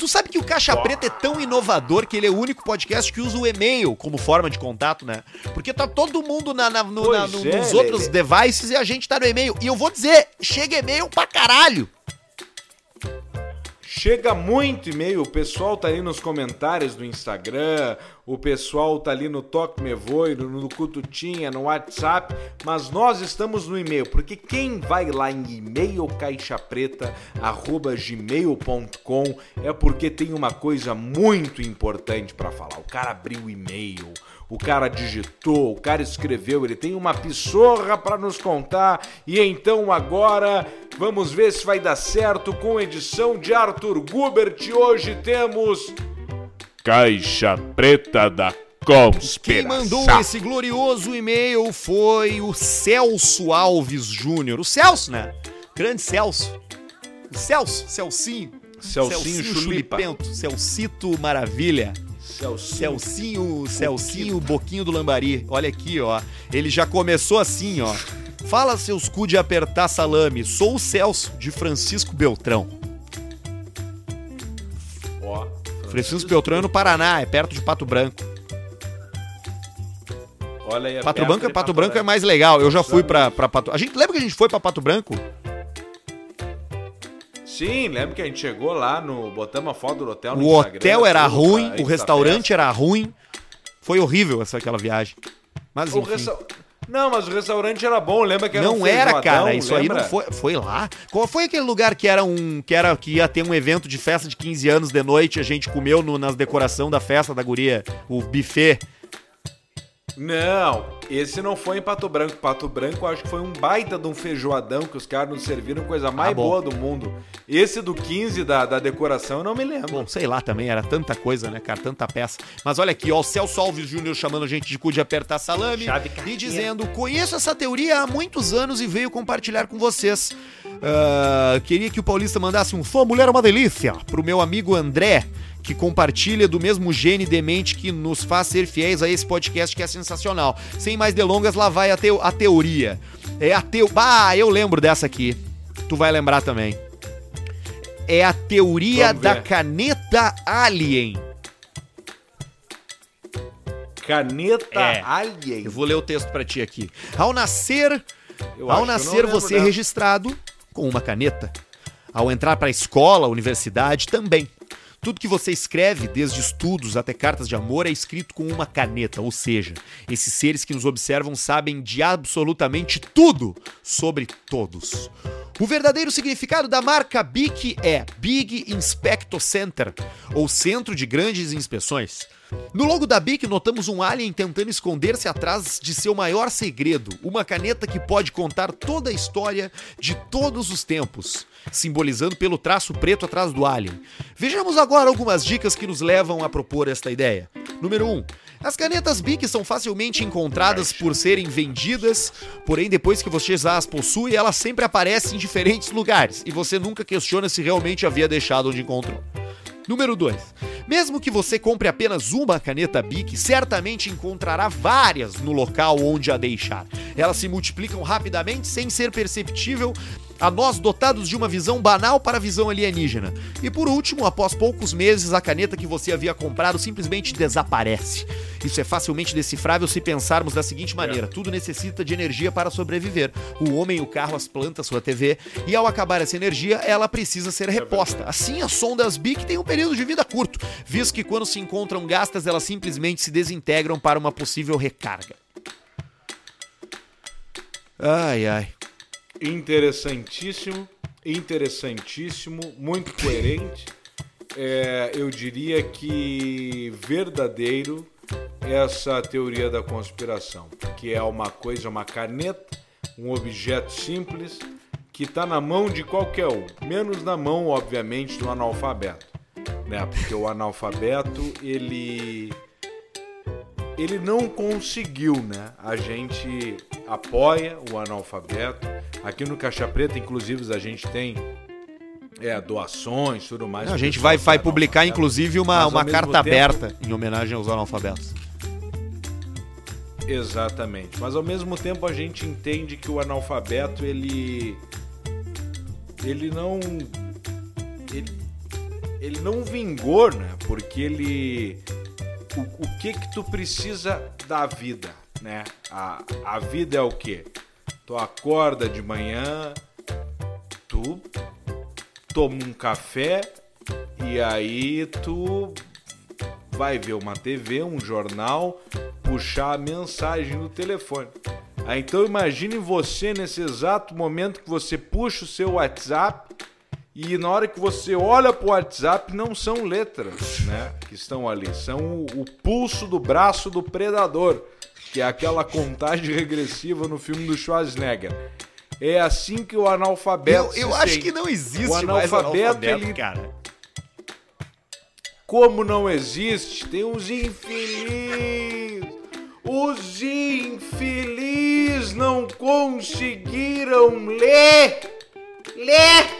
Speaker 1: Tu sabe que o Caixa Preta é tão inovador que ele é o único podcast que usa o e-mail como forma de contato, né? Porque tá todo mundo na, na, no, na no, é, nos outros devices e a gente tá no e-mail. E eu vou dizer, chega e-mail pra caralho.
Speaker 2: Chega muito e-mail, o pessoal tá ali nos comentários do Instagram, o pessoal tá ali no Toque Me Voe, no, no Cututinha, no WhatsApp, mas nós estamos no e-mail, porque quem vai lá em e-mail caixapreta@gmail.com é porque tem uma coisa muito importante para falar. O cara abriu o e-mail, o cara digitou, o cara escreveu, ele tem uma pissorra para nos contar. E então agora vamos ver se vai dar certo com a edição de Arthur Gubert. Hoje temos Caixa Preta da Conspiração.
Speaker 1: Quem mandou esse glorioso e-mail foi o Celso Alves Júnior. O Celso, né? Grande Celso. Celso, Celcinho.
Speaker 2: Celcinho, Celcinho
Speaker 1: Chulipento. Celcito Maravilha.
Speaker 2: Celcinho.
Speaker 1: Celcinho, Celcinho, Boquinho do Lambari. Olha aqui, ó. Ele já começou assim, ó. Fala seus cu de apertar salame. Sou o Celso, de Francisco Beltrão.
Speaker 2: Ó.
Speaker 1: Francisco Beltrão é no Paraná, é perto de Pato Branco.
Speaker 2: Olha aí, é
Speaker 1: Pato Branco,
Speaker 2: de
Speaker 1: Pato Branco é mais legal. Eu já fui pra, pra Pato... A gente lembra que a gente foi pra Pato Branco?
Speaker 2: Sim, lembro que a gente chegou lá no. Botamos a foto do hotel no
Speaker 1: O
Speaker 2: Instagram,
Speaker 1: hotel era
Speaker 2: tudo,
Speaker 1: ruim, o restaurante
Speaker 2: Insta
Speaker 1: era ruim. Foi horrível essa aquela viagem. Mas enfim.
Speaker 2: resta- Não, mas o restaurante era bom, lembra que era
Speaker 1: Não
Speaker 2: um
Speaker 1: era, cara. Isso aí
Speaker 2: lembra?
Speaker 1: não foi. Foi lá? Qual foi aquele lugar que era um. que era que ia ter um evento de festa de 15 anos de noite? A gente comeu no, nas decoração da festa da guria, o buffet.
Speaker 2: Não, esse não foi em Pato Branco. Pato Branco acho que foi um baita de um feijoadão que os caras nos serviram, coisa mais
Speaker 1: Ah,
Speaker 2: boa do mundo. Esse do 15 da, da decoração eu não me lembro.
Speaker 1: Bom, sei lá também, era tanta coisa, né, cara? Tanta peça. Mas olha aqui, ó, o Celso Alves Júnior chamando a gente de cu de apertar salame
Speaker 3: Chave
Speaker 1: e dizendo: conheço essa teoria há muitos anos e veio compartilhar com vocês. Ah, queria que o Paulista mandasse um Sua mulher é uma delícia pro meu amigo André, que compartilha do mesmo gene demente que nos faz ser fiéis a esse podcast que é sensacional. Sem mais delongas, lá vai a, teo- a teoria. É a teo... Bah, eu lembro dessa aqui. Tu vai lembrar também. É a teoria da caneta alien.
Speaker 2: Caneta
Speaker 1: É.
Speaker 2: Alien.
Speaker 1: Eu vou ler o texto pra ti aqui. Ao nascer,
Speaker 2: Eu
Speaker 1: ao nascer você é registrado com uma caneta. Ao entrar pra escola, universidade também. Tudo que você escreve, desde estudos até cartas de amor, é escrito com uma caneta, ou seja, esses seres que nos observam sabem de absolutamente tudo sobre todos. O verdadeiro significado da marca BIC é Big Inspector Center, ou Centro de Grandes Inspeções. No logo da BIC, notamos um alien tentando esconder-se atrás de seu maior segredo, uma caneta que pode contar toda a história de todos os tempos, simbolizando pelo traço preto atrás do alien. Vejamos agora algumas dicas que nos levam a propor esta ideia. Número 1. Um, as canetas BIC são facilmente encontradas por serem vendidas, porém depois que você já as possui, elas sempre aparecem em diferentes lugares e você nunca questiona se realmente havia deixado onde encontrou. Número 2. Mesmo que você compre apenas uma caneta Bic, certamente encontrará várias no local onde a deixar. Elas se multiplicam rapidamente sem ser perceptível a nós dotados de uma visão banal para a visão alienígena. E por último, após poucos meses, a caneta que você havia comprado simplesmente desaparece. Isso é facilmente decifrável se pensarmos da seguinte maneira: tudo necessita de energia para sobreviver. O homem, o carro, as plantas, sua TV. E ao acabar essa energia, ela precisa ser reposta. Assim, as sondas BIC têm um período de vida curto, visto que quando se encontram gastas, elas simplesmente se desintegram para uma possível recarga. Ai, ai.
Speaker 2: Interessantíssimo, interessantíssimo, muito coerente. É, eu diria que verdadeiro essa teoria da conspiração, que é uma coisa, uma caneta, um objeto simples que está na mão de qualquer um, menos na mão, obviamente, do analfabeto, né? Porque o analfabeto ele ele não conseguiu, né? A gente apoia o analfabeto. Aqui no Caixa Preta, inclusive, a gente tem é, doações, tudo mais.
Speaker 1: a
Speaker 2: pro
Speaker 1: gente vai, vai publicar, inclusive, uma,
Speaker 2: Mas,
Speaker 1: uma carta
Speaker 2: tempo-
Speaker 1: aberta em homenagem aos analfabetos.
Speaker 2: Exatamente. Mas ao mesmo tempo a gente entende que o analfabeto ele ele não ele, ele não vingou, né? Porque ele o, o que que tu precisa da vida, né? A, a vida é o quê? Tu acorda de manhã, tu toma um café e aí tu vai ver uma TV, um jornal, puxar a mensagem no telefone. Aí, então imagine você nesse exato momento que você puxa o seu WhatsApp E na hora que você olha pro WhatsApp, não são letras, né? Que estão ali. São o, o pulso do braço do predador, que é aquela contagem regressiva no filme do Schwarzenegger. É assim que o analfabeto.
Speaker 1: Eu, eu acho que não existe o analfabeto, mais analfabeto ele, cara.
Speaker 2: Como não existe? Tem uns infelizes. Os infelizes não conseguiram ler. Ler o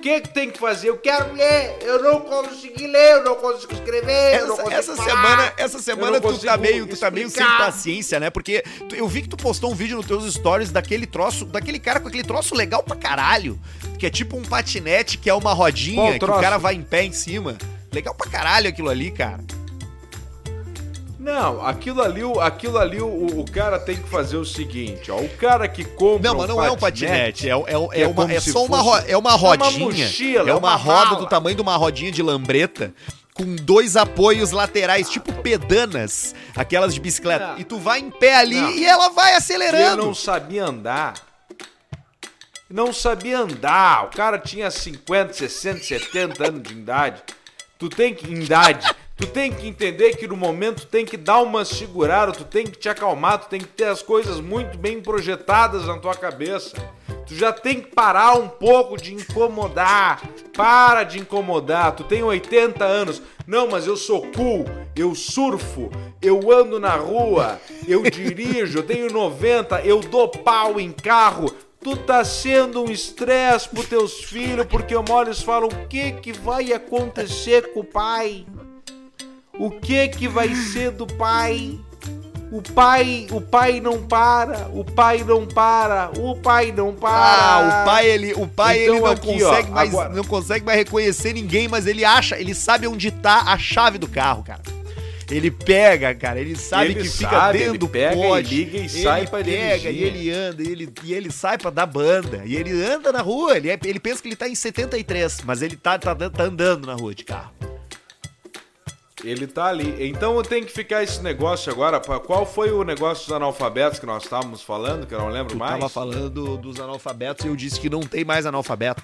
Speaker 2: que, que tem que fazer? Eu quero ler, eu não consegui ler, eu não consigo escrever,
Speaker 1: essa,
Speaker 2: eu não consigo
Speaker 1: essa falar, semana, essa semana tu tá meio, tu tá meio sem paciência, né? Porque tu, eu vi que tu postou um vídeo nos teus stories daquele troço, daquele cara com aquele troço legal pra caralho, que é tipo um patinete que é uma rodinha que o cara vai em pé em cima. Legal pra caralho aquilo ali, cara.
Speaker 2: Não, aquilo ali, aquilo ali o, o cara tem que fazer o seguinte, ó. O cara que compra.
Speaker 1: Não, mas não um é um patinete. É, é, é, é uma, é só uma, é uma rodinha. É uma, mochila, é uma, roda do tamanho de uma rodinha de lambreta com dois apoios laterais, tipo pedanas, aquelas de bicicleta. Não. E tu vai em pé ali não. e ela vai acelerando.
Speaker 2: Eu não sabia andar. Não sabia andar. O cara tinha 50, 60, 70 anos de idade. Tu tem que. Idade. Tu tem que entender que no momento tu tem que dar uma segurada, tu tem que te acalmar, tu tem que ter as coisas muito bem projetadas na tua cabeça. Tu já tem que parar um pouco de incomodar. Para de incomodar. Tu tem 80 anos. Não, mas eu sou cool. Eu surfo. Eu ando na rua. Eu dirijo. Eu tenho 90. Eu dou pau em carro. Tu tá sendo um estresse pros teus filhos porque o Moles fala o que que vai acontecer com o pai. O que que vai ser do pai? O pai, o pai não para, o pai não para, o pai não para.
Speaker 1: Ah, o pai ele, o pai então, ele não aqui, consegue ó, mais, agora... não consegue mais reconhecer ninguém, mas ele acha, ele sabe onde tá a chave do carro, cara. Ele pega, cara, ele sabe ele que fica sabe, dentro do
Speaker 2: pega pote. E liga e sai para
Speaker 1: pega dirigir. e ele anda, e ele, e ele sai para dar banda. E ele anda na rua, ele, é, ele pensa que ele tá em 73, mas ele tá, tá, tá andando na rua de carro.
Speaker 2: Ele tá ali. Então tem que ficar esse negócio agora. Qual foi o negócio dos analfabetos que nós estávamos falando, que eu não lembro
Speaker 1: tu
Speaker 2: mais?
Speaker 1: Eu tava falando dos analfabetos e eu disse que não tem mais analfabeto.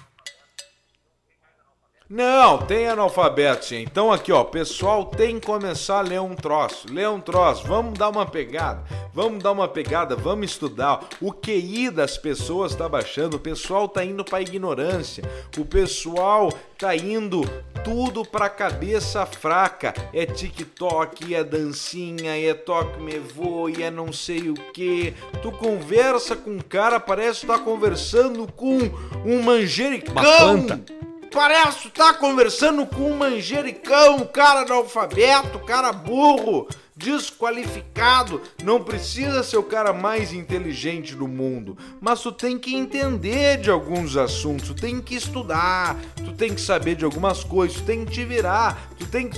Speaker 2: Não, tem analfabeto, sim. Então aqui, ó, pessoal tem que começar a ler um troço. Ler um troço, vamos dar uma pegada. Vamos dar uma pegada, vamos estudar. O QI das pessoas tá baixando, o pessoal tá indo pra ignorância. O pessoal tá indo tudo pra cabeça fraca. É TikTok, é dancinha, é toque me voe, é não sei o que. Tu conversa com um cara, parece que tá conversando com um manjericão. Uma planta Parece tá conversando com um manjericão, cara analfabeto, cara burro, desqualificado. Não precisa ser o cara mais inteligente do mundo, mas tu tem que entender de alguns assuntos, tu tem que estudar, tu tem que saber de algumas coisas, tu tem que te virar, tu tem que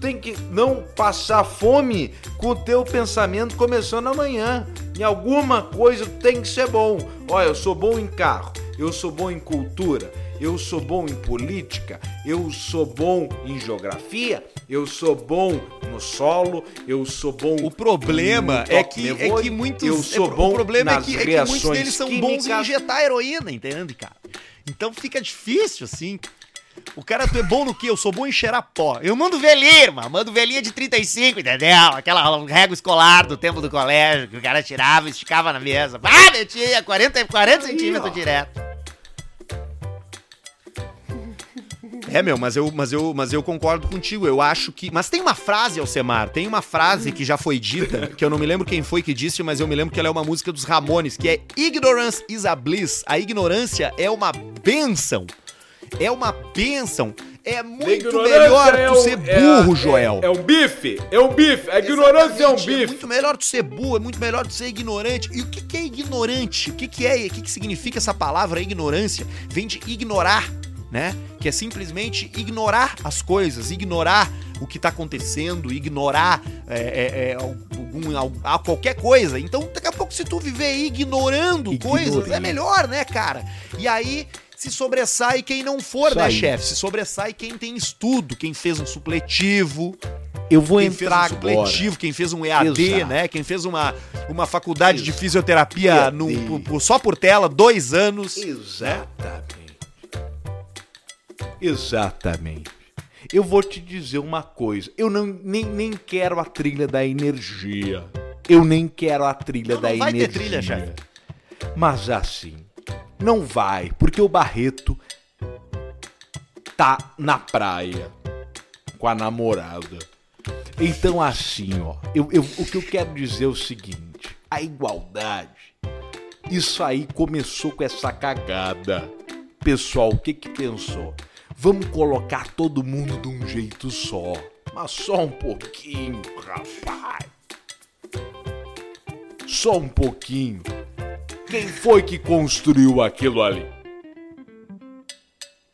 Speaker 2: tem que não passar fome com o teu pensamento começando amanhã. Em alguma coisa tem que ser bom. Olha, eu sou bom em carro, eu sou bom em cultura, eu sou bom em política, eu sou bom em geografia, eu sou bom no solo, eu sou bom.
Speaker 1: O problema é que, é que muitos.
Speaker 2: Eu sou é, bom
Speaker 1: O problema é que, é que muitos deles são químicas. bons em injetar heroína, entende, cara? Então fica difícil, assim. O cara, tu é bom no quê? Eu sou bom em cheirar pó. Eu mando velhinha, irmão. Mando velhinha de 35, entendeu? Aquela régua escolar do tempo do colégio que o cara tirava, esticava na mesa. Ah, metia 40, 40 centímetros direto. É, meu, mas eu, mas, eu, mas eu concordo contigo. Eu acho que. Mas tem uma frase, Alcemar, tem uma frase que já foi dita, que eu não me lembro quem foi que disse, mas eu me lembro que ela é uma música dos Ramones, que é Ignorance is a Bliss. A ignorância é uma benção. É uma benção. É muito melhor é tu ser burro, é, Joel.
Speaker 2: É, é, um bife, é um bife. A ignorância Exatamente, é um bife. É
Speaker 1: muito melhor tu ser burro, é muito melhor tu ser ignorante. E o que, que é ignorante? O que, que é? O que, que significa essa palavra ignorância? Vem de ignorar né? Que é simplesmente ignorar as coisas, ignorar o que está acontecendo, ignorar é, é, é, algum, a qualquer coisa. Então, daqui a pouco, se tu viver ignorando Ignorei. coisas, é melhor, né, cara? E aí se sobressai quem não for, Isso né, chefe? Se sobressai quem tem estudo, quem fez um supletivo.
Speaker 2: Eu vou quem entrar
Speaker 1: fez um supletivo,
Speaker 2: agora.
Speaker 1: quem fez um EAD, Exato. né? Quem fez uma, uma faculdade Isso. de fisioterapia no, só por tela, dois anos.
Speaker 2: Exatamente. Né? Exatamente. Eu vou te dizer uma coisa. Eu não, nem, nem quero a trilha da energia. Eu nem quero a trilha
Speaker 1: Não,
Speaker 2: da
Speaker 1: não vai
Speaker 2: energia.
Speaker 1: ter trilha, chefe.
Speaker 2: Mas assim, não vai, porque o Barreto tá na praia com a namorada. Então assim, ó, eu, eu- o que eu quero dizer é o seguinte: a igualdade, isso aí começou com essa cagada. Pessoal, o que que pensou? Vamos colocar todo mundo de um jeito só, mas só um pouquinho, rapaz. Só um pouquinho. Quem foi que construiu aquilo ali?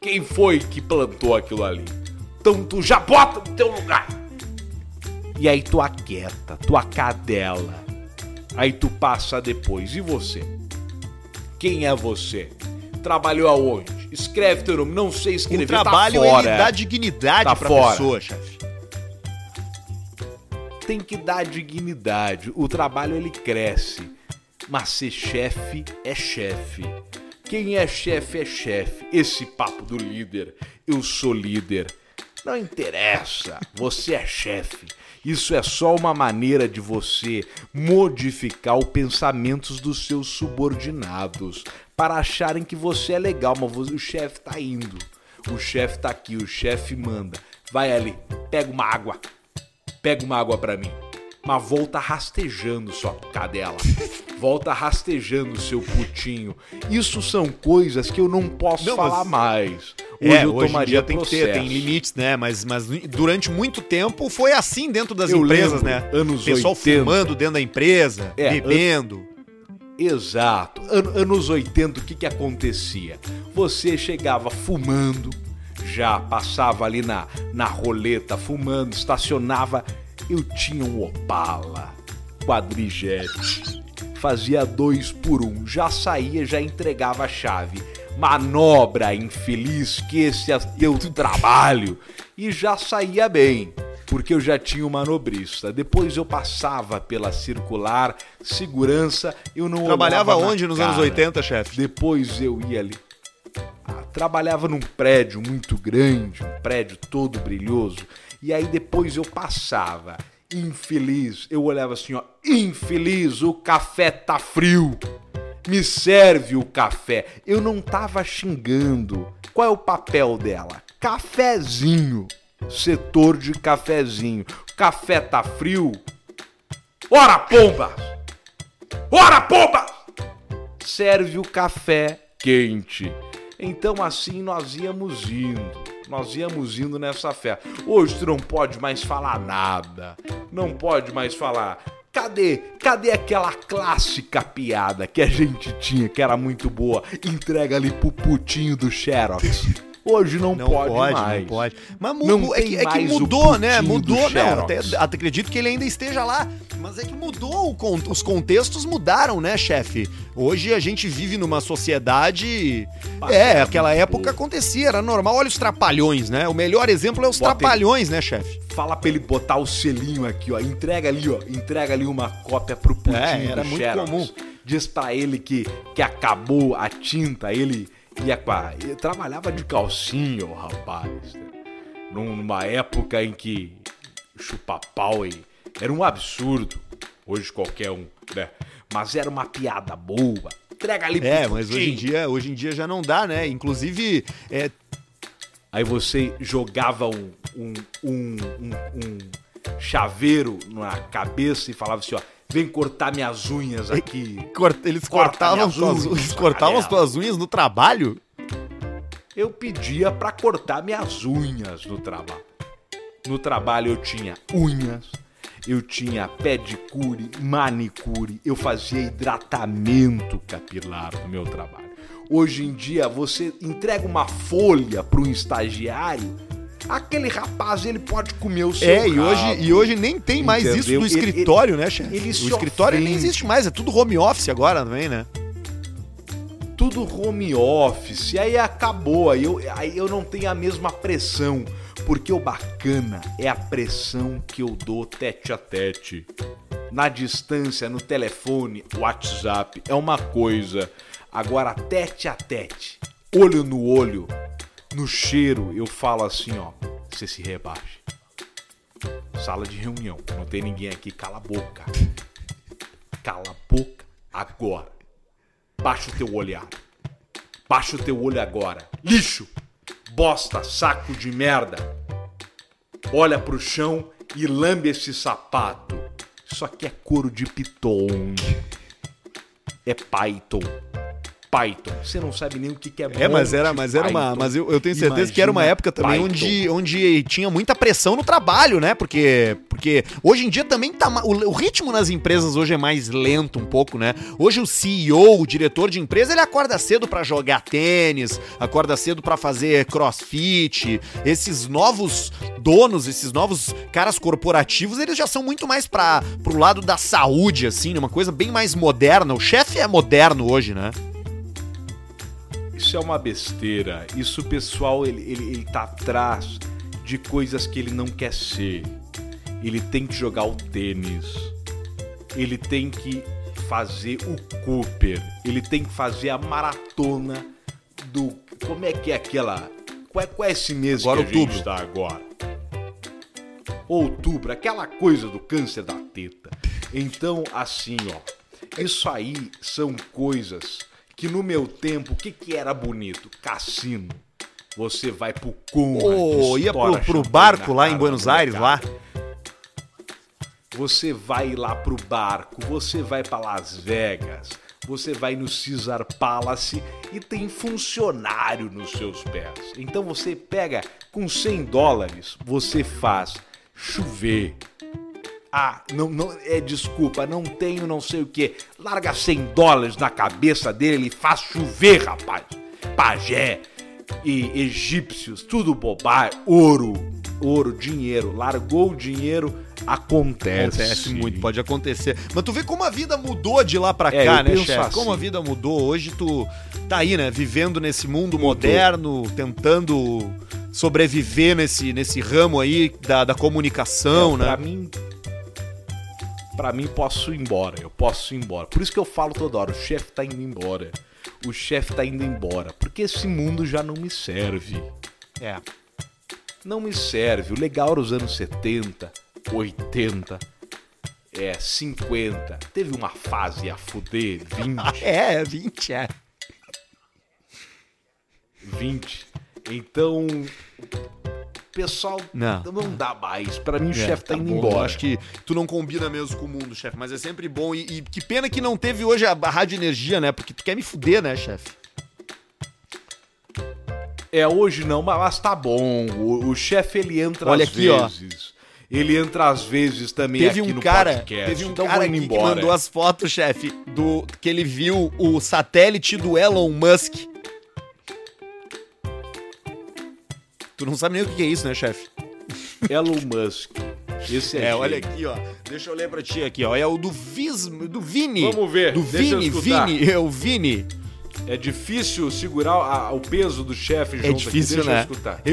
Speaker 2: Quem foi que plantou aquilo ali? Então tu já bota no teu lugar. E aí tu aquieta, tu acadela. Aí tu passa depois. E você? Quem é você? Trabalhou aonde? Escreve teu nome. Não sei escrever.
Speaker 1: O trabalho
Speaker 2: tá fora.
Speaker 1: ele dá dignidade
Speaker 2: Tá
Speaker 1: pra
Speaker 2: fora.
Speaker 1: pessoa, chefe.
Speaker 2: tem que dar dignidade. O trabalho ele cresce. Mas ser chefe é chefe. Quem é chefe é chefe. Esse papo do líder, eu sou líder. Não interessa, você é chefe. Isso é só uma maneira de você modificar os pensamentos dos seus subordinados para acharem que você é legal, mas o chefe tá indo. O chefe tá aqui, o chefe manda. Vai ali, pega uma água. Pega uma água pra mim. Mas volta rastejando sua cadela. Volta rastejando seu putinho. Isso são coisas que eu não posso
Speaker 1: Não,
Speaker 2: falar
Speaker 1: mas-
Speaker 2: mais.
Speaker 1: é,
Speaker 2: eu
Speaker 1: hoje em
Speaker 2: tomaria
Speaker 1: dia tem que ter, tem limites, né? Mas, mas durante muito tempo foi assim dentro das
Speaker 2: Eu
Speaker 1: empresas,
Speaker 2: lembro,
Speaker 1: né?
Speaker 2: anos
Speaker 1: o pessoal
Speaker 2: 80.
Speaker 1: fumando dentro da empresa,
Speaker 2: É,
Speaker 1: bebendo.
Speaker 2: Exato. An- anos 80, o que que acontecia? Você chegava fumando, já passava ali na, na roleta fumando, estacionava. Eu tinha um Opala, quadrigete. Fazia dois por um, já saía, já entregava a chave. Manobra infeliz, que esse é teu trabalho. E já saía bem porque eu já tinha o manobrista. Depois eu passava pela circular, segurança, eu não
Speaker 1: Trabalhava onde nos
Speaker 2: cara.
Speaker 1: anos 80, chefe?
Speaker 2: Depois eu ia ali. Ah, trabalhava num prédio muito grande, um prédio todo brilhoso. E aí depois eu passava, infeliz. Eu olhava assim, ó, infeliz, o café tá frio. Me serve o café. Eu não tava xingando. Qual é o papel dela? Cafezinho. Setor de cafezinho. Café tá frio? Ora, pombas! Ora, pombas! serve o café quente. Então assim nós íamos indo. Nós íamos indo nessa festa. Hoje tu não pode mais falar nada. Não pode mais falar. Cadê? Cadê aquela clássica piada que a gente tinha, que era muito boa? Entrega ali pro putinho do Xerox. Hoje não,
Speaker 1: Não
Speaker 2: pode,
Speaker 1: pode,
Speaker 2: mais.
Speaker 1: não pode. Mas
Speaker 2: Não
Speaker 1: é, que, é que mudou, né? Mudou, não.
Speaker 2: Xerox.
Speaker 1: Até, até acredito que ele ainda esteja lá. Mas é que mudou, os contextos mudaram, né, chefe? Hoje a gente vive numa sociedade. É,
Speaker 2: é
Speaker 1: aquela época acontecia, era normal. Olha os trapalhões, né? O melhor exemplo é os
Speaker 2: Bota ele-
Speaker 1: trapalhões, né, chefe?
Speaker 2: Fala pra ele botar o selinho aqui, ó. Entrega ali, ó. Entrega ali uma cópia pro putinho
Speaker 1: É, era muito
Speaker 2: Xerox.
Speaker 1: comum.
Speaker 2: Diz pra ele que, que acabou a tinta, ele ia com a... Ele trabalhava de calcinha, o rapaz. né? Num- Numa época em que chupar pau e- era um absurdo. Hoje qualquer um, né? Mas era uma piada boa. Entrega ali
Speaker 1: É, mas hoje em dia, hoje em dia já não dá, né? Inclusive, é,
Speaker 2: Aí você jogava um, um, um, um, um chaveiro na cabeça e falava assim, ó, vem cortar minhas unhas aqui.
Speaker 1: eles
Speaker 2: Corta
Speaker 1: cortavam, suas,
Speaker 2: unhas,
Speaker 1: eles cortavam as tuas unhas no trabalho?
Speaker 2: Eu pedia pra cortar minhas unhas no trabalho. No trabalho eu tinha unhas, eu tinha pedicure, manicure, eu fazia hidratamento capilar no meu trabalho. Hoje em dia você entrega uma folha para um estagiário, aquele rapaz ele pode comer o seu
Speaker 1: É, e hoje,
Speaker 2: rabo.
Speaker 1: e hoje nem tem mais isso no
Speaker 2: Ele-
Speaker 1: escritório, né, chefe?
Speaker 2: ele
Speaker 1: O escritório nem
Speaker 2: ofende.
Speaker 1: existe mais, é tudo home office agora também, né?
Speaker 2: tudo home office, aí acabou, aí eu, aí eu não tenho a mesma pressão, porque o bacana é a pressão que eu dou tete a tete. Na distância, no telefone, WhatsApp, é uma coisa. Agora, tete a tete, olho no olho, No cheiro, eu falo assim, ó. Você se rebaixe. Sala de reunião. Não tem ninguém aqui. Cala a boca. Cala a boca agora. Baixa o teu olhar. Baixa o teu olho agora. Lixo! Bosta, saco de merda. Olha pro chão e lambe esse sapato. Isso aqui é couro de piton. É Python. Python. Você não sabe nem o que, que é
Speaker 1: É, mas era, mas era uma. Mas eu, eu tenho certeza Imagina que era uma época também onde, onde tinha muita pressão no trabalho, né? Porque, porque hoje em dia também tá. O, o, ritmo nas empresas hoje é mais lento um pouco, né? Hoje o CEO, o diretor de empresa, ele acorda cedo para jogar tênis, acorda cedo para fazer crossfit. Esses novos donos, esses novos caras corporativos, eles já são muito mais para pro lado da saúde, assim, né? uma coisa bem mais moderna. O chefe é moderno hoje, né?
Speaker 2: Isso é uma besteira. Isso o pessoal ele, ele, ele tá atrás de coisas que ele não quer ser. Ele tem que jogar o tênis. Ele tem que fazer o Cooper. Ele tem que fazer a maratona do. Como é que é aquela. Qual é, qual é esse mês
Speaker 1: agora
Speaker 2: que a outubro. gente está agora? Outubro, aquela coisa do câncer da teta. Então, assim, ó. Isso aí são coisas que no meu tempo, o que, que era bonito? Cassino. Você vai pro Conrad.
Speaker 1: Oh, ia pro, pro barco lá em Buenos Aires, lá.
Speaker 2: Você vai lá pro barco, você vai para Las Vegas, você vai no Caesar Palace e tem funcionário nos seus pés. Então você pega com 100 dólares, você faz chover, ah, não, não, é desculpa, não tenho não sei o que. Larga 100 dólares na cabeça dele, ele faz chover, rapaz. Pajé e egípcios, tudo bobagem, ouro, ouro, dinheiro. Largou o dinheiro, acontece.
Speaker 1: Acontece muito, pode acontecer. Mas tu vê como a vida mudou de lá pra é, cá, né, chefe? Assim. Como a vida mudou. Hoje tu tá aí, né, vivendo nesse mundo mudou. moderno, tentando sobreviver nesse, nesse ramo aí da, da comunicação, é, né?
Speaker 2: Pra mim, para mim posso ir embora, eu posso ir embora. Por isso que eu falo toda hora, o chefe tá indo embora. O chefe tá indo embora, porque esse mundo já não me serve.
Speaker 1: É.
Speaker 2: Não me serve. O legal era os anos 70, 80, é, 50. Teve uma fase a fuder, 20.
Speaker 1: é, 20, é.
Speaker 2: 20. Então, pessoal não, não dá mais. Para mim, o é, chefe tá, tá indo bom. embora. Eu
Speaker 1: acho que tu não combina mesmo com o mundo, chefe, mas é sempre bom. E, e, que pena que não teve hoje a, Rádio Energia, né? Porque tu quer me fuder, né, chefe?
Speaker 2: É, hoje não, mas tá bom. O, o chefe, ele entra Olha às aqui, vezes. Ó. Ele entra às vezes também
Speaker 1: teve um
Speaker 2: no
Speaker 1: cara,
Speaker 2: podcast.
Speaker 1: Teve um então cara que mandou as fotos, chefe, do que ele viu o satélite do Elon Musk Tu não sabe nem o que é isso, né, chefe?
Speaker 2: Elon Musk.
Speaker 1: Esse é, é olha aqui, ó. Deixa eu ler pra ti aqui, ó. É o do Vis, do Vini.
Speaker 2: Vamos ver.
Speaker 1: Do Vini, Vini, é o Vini.
Speaker 2: É difícil segurar a, o peso do chefe
Speaker 1: junto É difícil, né?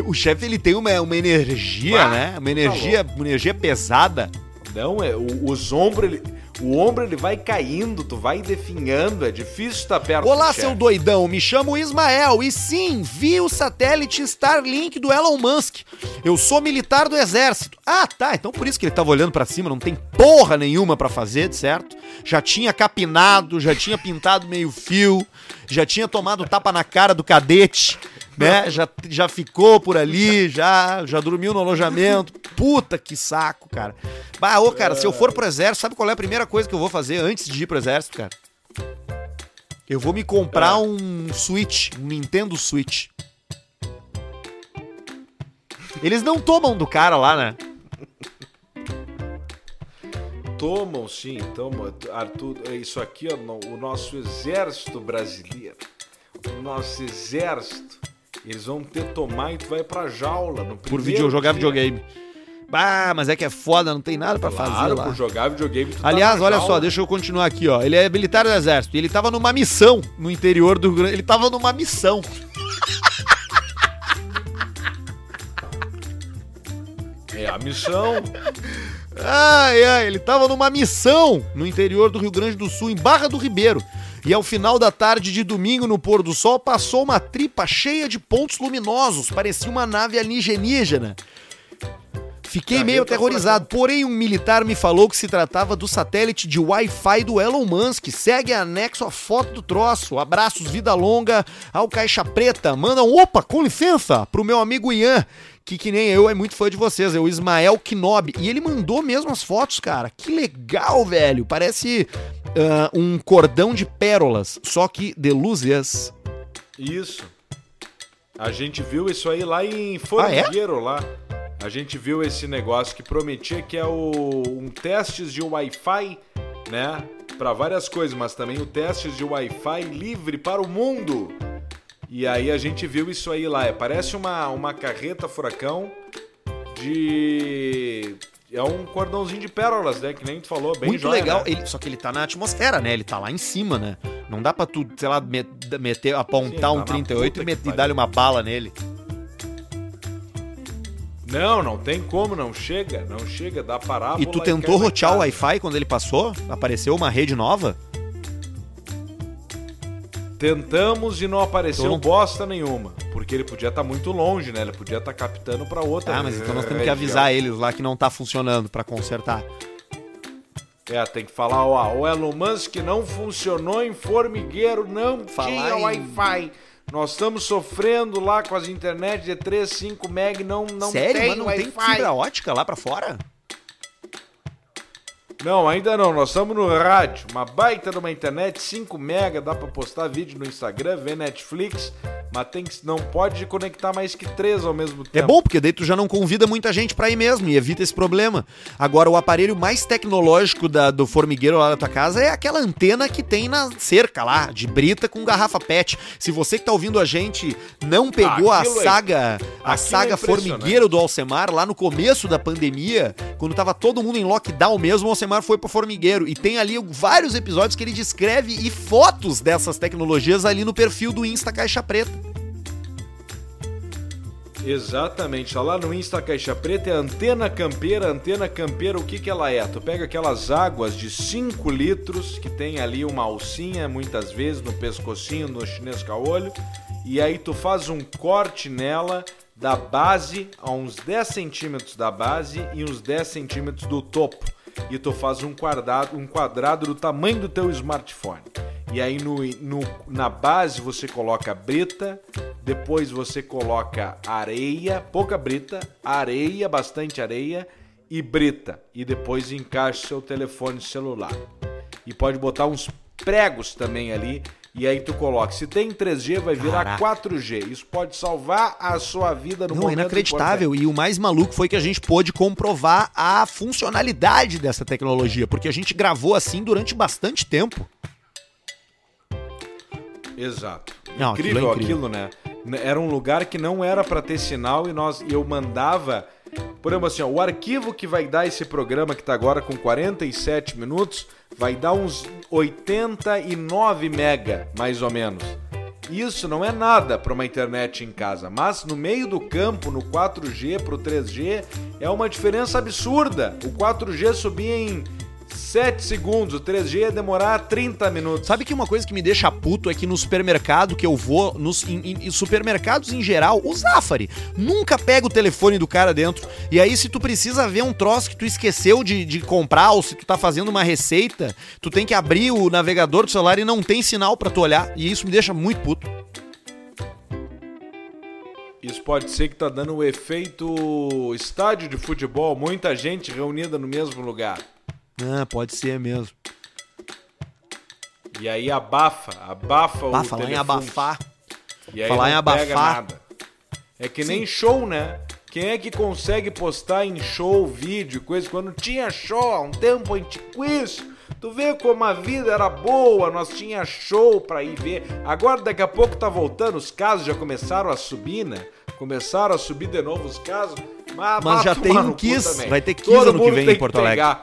Speaker 1: O chefe ele tem uma, uma energia, ah, né? Uma tá energia, tá uma energia pesada.
Speaker 2: Não, é, o, os ombros, ele, o ombro ele vai caindo, tu vai definhando, é difícil estar perto
Speaker 1: Olá, seu doidão, me chamo Ismael e sim, vi o satélite Starlink do Elon Musk. Eu sou militar do exército. Ah, tá, então por isso que ele tava olhando para cima, não tem porra nenhuma para fazer, certo? Já tinha capinado, já tinha pintado meio fio, já tinha tomado tapa na cara do cadete né? Já, já ficou por ali, já, já dormiu no alojamento. Puta que saco, cara. Bah, ô, cara, se eu for pro exército, sabe qual é a primeira coisa que eu vou fazer antes de ir pro exército, cara? Eu vou me comprar é. um Switch, um Nintendo Switch. Eles não tomam do cara lá, né?
Speaker 2: Tomam sim, tomam. Arthur, é isso aqui, ó, o nosso exército brasileiro. O nosso exército eles vão ter tomar e tu vai pra jaula no
Speaker 1: Por vídeo, jogar videogame. Bah, mas é que é foda, não tem nada para claro, fazer lá.
Speaker 2: por jogar videogame.
Speaker 1: Tá Aliás, tá olha jaula. só, deixa eu continuar aqui, ó. Ele é militar do exército e ele tava numa missão no interior do Rio Grande. Ele tava numa missão.
Speaker 2: É a missão.
Speaker 1: Ai, ai, ele tava numa missão no interior do Rio Grande do Sul, em Barra do Ribeiro. E ao final da tarde de domingo, no pôr do sol, passou uma tripa cheia de pontos luminosos. Parecia uma nave alienígena. Fiquei meio aterrorizado, porém um militar me falou que se tratava do satélite de Wi-Fi do Elon Musk. Segue anexo a foto do troço. Abraços, vida longa ao Caixa Preta. Manda um opa, com licença, pro meu amigo Ian, que que nem eu é muito fã de vocês, é o Ismael Knob. E ele mandou mesmo as fotos, cara. Que legal, velho. Parece uh, um cordão de pérolas, só que de luzes.
Speaker 2: Isso. A gente viu isso aí lá em Formigueiro, ah, é? lá. A gente viu esse negócio que prometia que é o, um testes de Wi-Fi, né? Para várias coisas, mas também o testes de Wi-Fi livre para o mundo. E aí a gente viu isso aí lá. É, parece uma, uma carreta furacão de. É um cordãozinho de pérolas, né? Que nem tu falou, bem
Speaker 1: Muito
Speaker 2: jóia,
Speaker 1: legal.
Speaker 2: Né?
Speaker 1: Ele, só que ele tá na atmosfera, né? Ele tá lá em cima, né? Não dá pra tu, sei lá, meter, apontar Sim, um tá 38 e, meter, e dar-lhe uma bala nele.
Speaker 2: Não, não tem como, não chega, não chega, dá parábola.
Speaker 1: E tu tentou e rotear o Wi-Fi quando ele passou? Apareceu uma rede nova?
Speaker 2: Tentamos e não apareceu então, bosta nenhuma. Porque ele podia estar tá muito longe, né? Ele podia estar tá captando para outra.
Speaker 1: Ah, mas então nós temos que avisar eles lá que não tá funcionando para consertar.
Speaker 2: É, tem que falar, ó, o Elon Musk não funcionou em formigueiro, não falar tinha em... Wi-Fi. Nós estamos sofrendo lá com as internet de 3, 5 meg, não, não
Speaker 1: Sério?
Speaker 2: tem
Speaker 1: Mas não tem fibra ótica lá para fora?
Speaker 2: Não, ainda não. Nós estamos no rádio. Uma baita de uma internet, 5 mega, dá para postar vídeo no Instagram, ver Netflix, mas tem que, não pode conectar mais que três ao mesmo tempo.
Speaker 1: É bom, porque daí tu já não convida muita gente para ir mesmo e evita esse problema. Agora, o aparelho mais tecnológico da, do formigueiro lá da tua casa é aquela antena que tem na cerca lá, de brita com garrafa PET. Se você que tá ouvindo a gente não pegou ah, a saga, é, a saga é formigueiro do Alcemar lá no começo da pandemia, quando tava todo mundo em lockdown mesmo, o Alcemar Alcemar foi pro formigueiro. E tem ali vários episódios que ele descreve e fotos dessas tecnologias ali no perfil do Insta Caixa Preta.
Speaker 2: Exatamente, lá no Insta Caixa Preta é antena campeira. Antena campeira, o que que ela é? Tu pega aquelas águas de 5 litros que tem ali uma alcinha, muitas vezes no pescocinho, no chinês caolho, e aí tu faz um corte nela da base a uns 10 centímetros da base e uns 10 centímetros do topo e tu faz um quadrado, um quadrado do tamanho do teu smartphone. E aí no, no, na base você coloca brita, depois você coloca areia, pouca brita, areia, bastante areia e brita. E depois encaixa seu telefone celular. E pode botar uns pregos também ali e aí tu coloca. Se tem 3G, vai virar Caraca. 4G. Isso pode salvar a sua vida no Não, momento
Speaker 1: é inacreditável. E o mais maluco foi que a gente pôde comprovar a funcionalidade dessa tecnologia, porque a gente gravou assim durante bastante tempo.
Speaker 2: Exato. Não, incrível, aquilo, é incrível, aquilo, né? Era um lugar que não era para ter sinal e nós eu mandava por exemplo, assim, ó, o arquivo que vai dar esse programa que está agora com 47 minutos vai dar uns 89 mega, mais ou menos. Isso não é nada para uma internet em casa, mas no meio do campo, no 4G para o 3G, é uma diferença absurda. O 4G subia em 7 segundos, o 3G ia demorar 30 minutos.
Speaker 1: Sabe que uma coisa que me deixa puto é que no supermercado que eu vou, nos em, em supermercados em geral, o Zafari nunca pega o telefone do cara dentro. E aí, se tu precisa ver um troço que tu esqueceu de, de comprar, ou se tu tá fazendo uma receita, tu tem que abrir o navegador do celular e não tem sinal para tu olhar. E isso me deixa muito puto.
Speaker 2: Isso pode ser que tá dando o efeito estádio de futebol, muita gente reunida no mesmo lugar.
Speaker 1: Ah, pode ser mesmo.
Speaker 2: E aí abafa, abafa
Speaker 1: bah, o falar em abafar.
Speaker 2: E aí falar em abafar. É que nem show, né? Quem é que consegue postar em show vídeo, coisa quando tinha show há um tempo antiquíssimo? Tu vê como a vida era boa, nós tinha show pra ir ver. Agora daqui a pouco tá voltando, os casos já começaram a subir, né? Começaram a subir de novo os casos.
Speaker 1: Mas, mas já tem um Kiss, vai ter Kiss Todo ano que vem em Porto Alegre.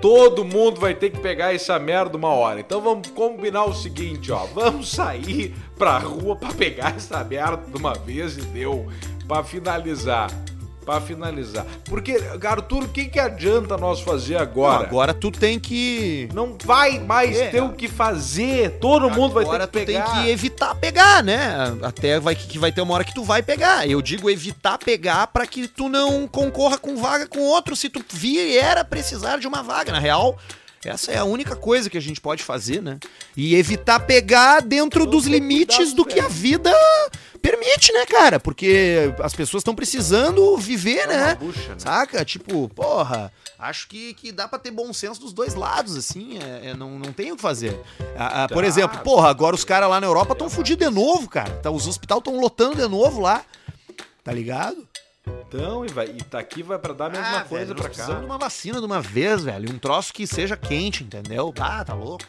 Speaker 2: Todo mundo vai ter que pegar essa merda uma hora. Então vamos combinar o seguinte, ó. Vamos sair pra rua pra pegar essa merda de uma vez e deu. Pra finalizar. Pra finalizar. Porque, Arthur, o que, que adianta nós fazer agora?
Speaker 1: Não, agora tu tem que.
Speaker 2: Não vai mais
Speaker 1: É.
Speaker 2: ter o que fazer. Todo mundo vai
Speaker 1: Agora
Speaker 2: ter que
Speaker 1: tu tem
Speaker 2: pegar.
Speaker 1: que evitar pegar, né? Até vai que vai ter uma hora que tu vai pegar. Eu digo evitar pegar pra que tu não concorra com vaga com outro se tu vier a precisar de uma vaga. Na real, essa é a única coisa que a gente pode fazer, né? E evitar pegar dentro dos limites do que a vida permite, né, cara? Porque as pessoas estão precisando viver,
Speaker 2: É
Speaker 1: né?
Speaker 2: bucha, né?
Speaker 1: Saca? Tipo, porra, acho que, que dá pra ter bom senso dos dois lados, assim, é, é, não, não tem o que fazer. Ah, ah, por
Speaker 2: Tá.
Speaker 1: exemplo, porra, agora os caras lá na Europa estão fudidos de novo, cara. Tá, os hospitais estão lotando de novo lá. Tá ligado?
Speaker 2: Então, e, vai, e tá aqui vai pra dar a mesma
Speaker 1: Ah,
Speaker 2: coisa
Speaker 1: precisamos
Speaker 2: cá.
Speaker 1: de uma vacina de uma vez, velho. Um troço que seja quente, entendeu? Ah, tá louco.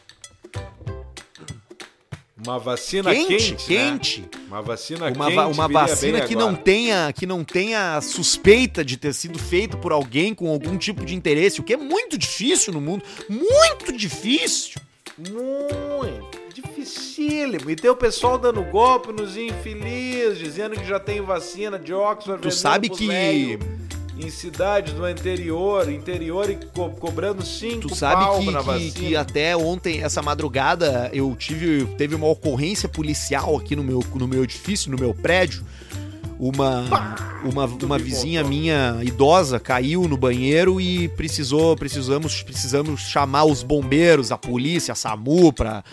Speaker 2: Uma vacina
Speaker 1: Quente,
Speaker 2: quente.
Speaker 1: quente.
Speaker 2: né? Uma vacina
Speaker 1: Uma,
Speaker 2: quente.
Speaker 1: uma vacina que
Speaker 2: agora.
Speaker 1: não tenha que não tenha suspeita de ter sido feita por alguém com algum tipo de interesse, o que é muito difícil no mundo, muito difícil.
Speaker 2: Muito dificílimo. E tem o pessoal dando golpe nos infelizes, dizendo que já tem vacina de Oxford.
Speaker 1: Tu sabe que-
Speaker 2: velho Em cidades do interior, interior e co- cobrando cinco
Speaker 1: Tu sabe que, que, que até ontem, essa madrugada, eu tive teve uma ocorrência policial aqui no meu, no meu edifício, no meu prédio. Uma, uma, uma vizinha minha idosa caiu no banheiro e precisou precisamos precisamos chamar os bombeiros, a polícia, a SAMU pra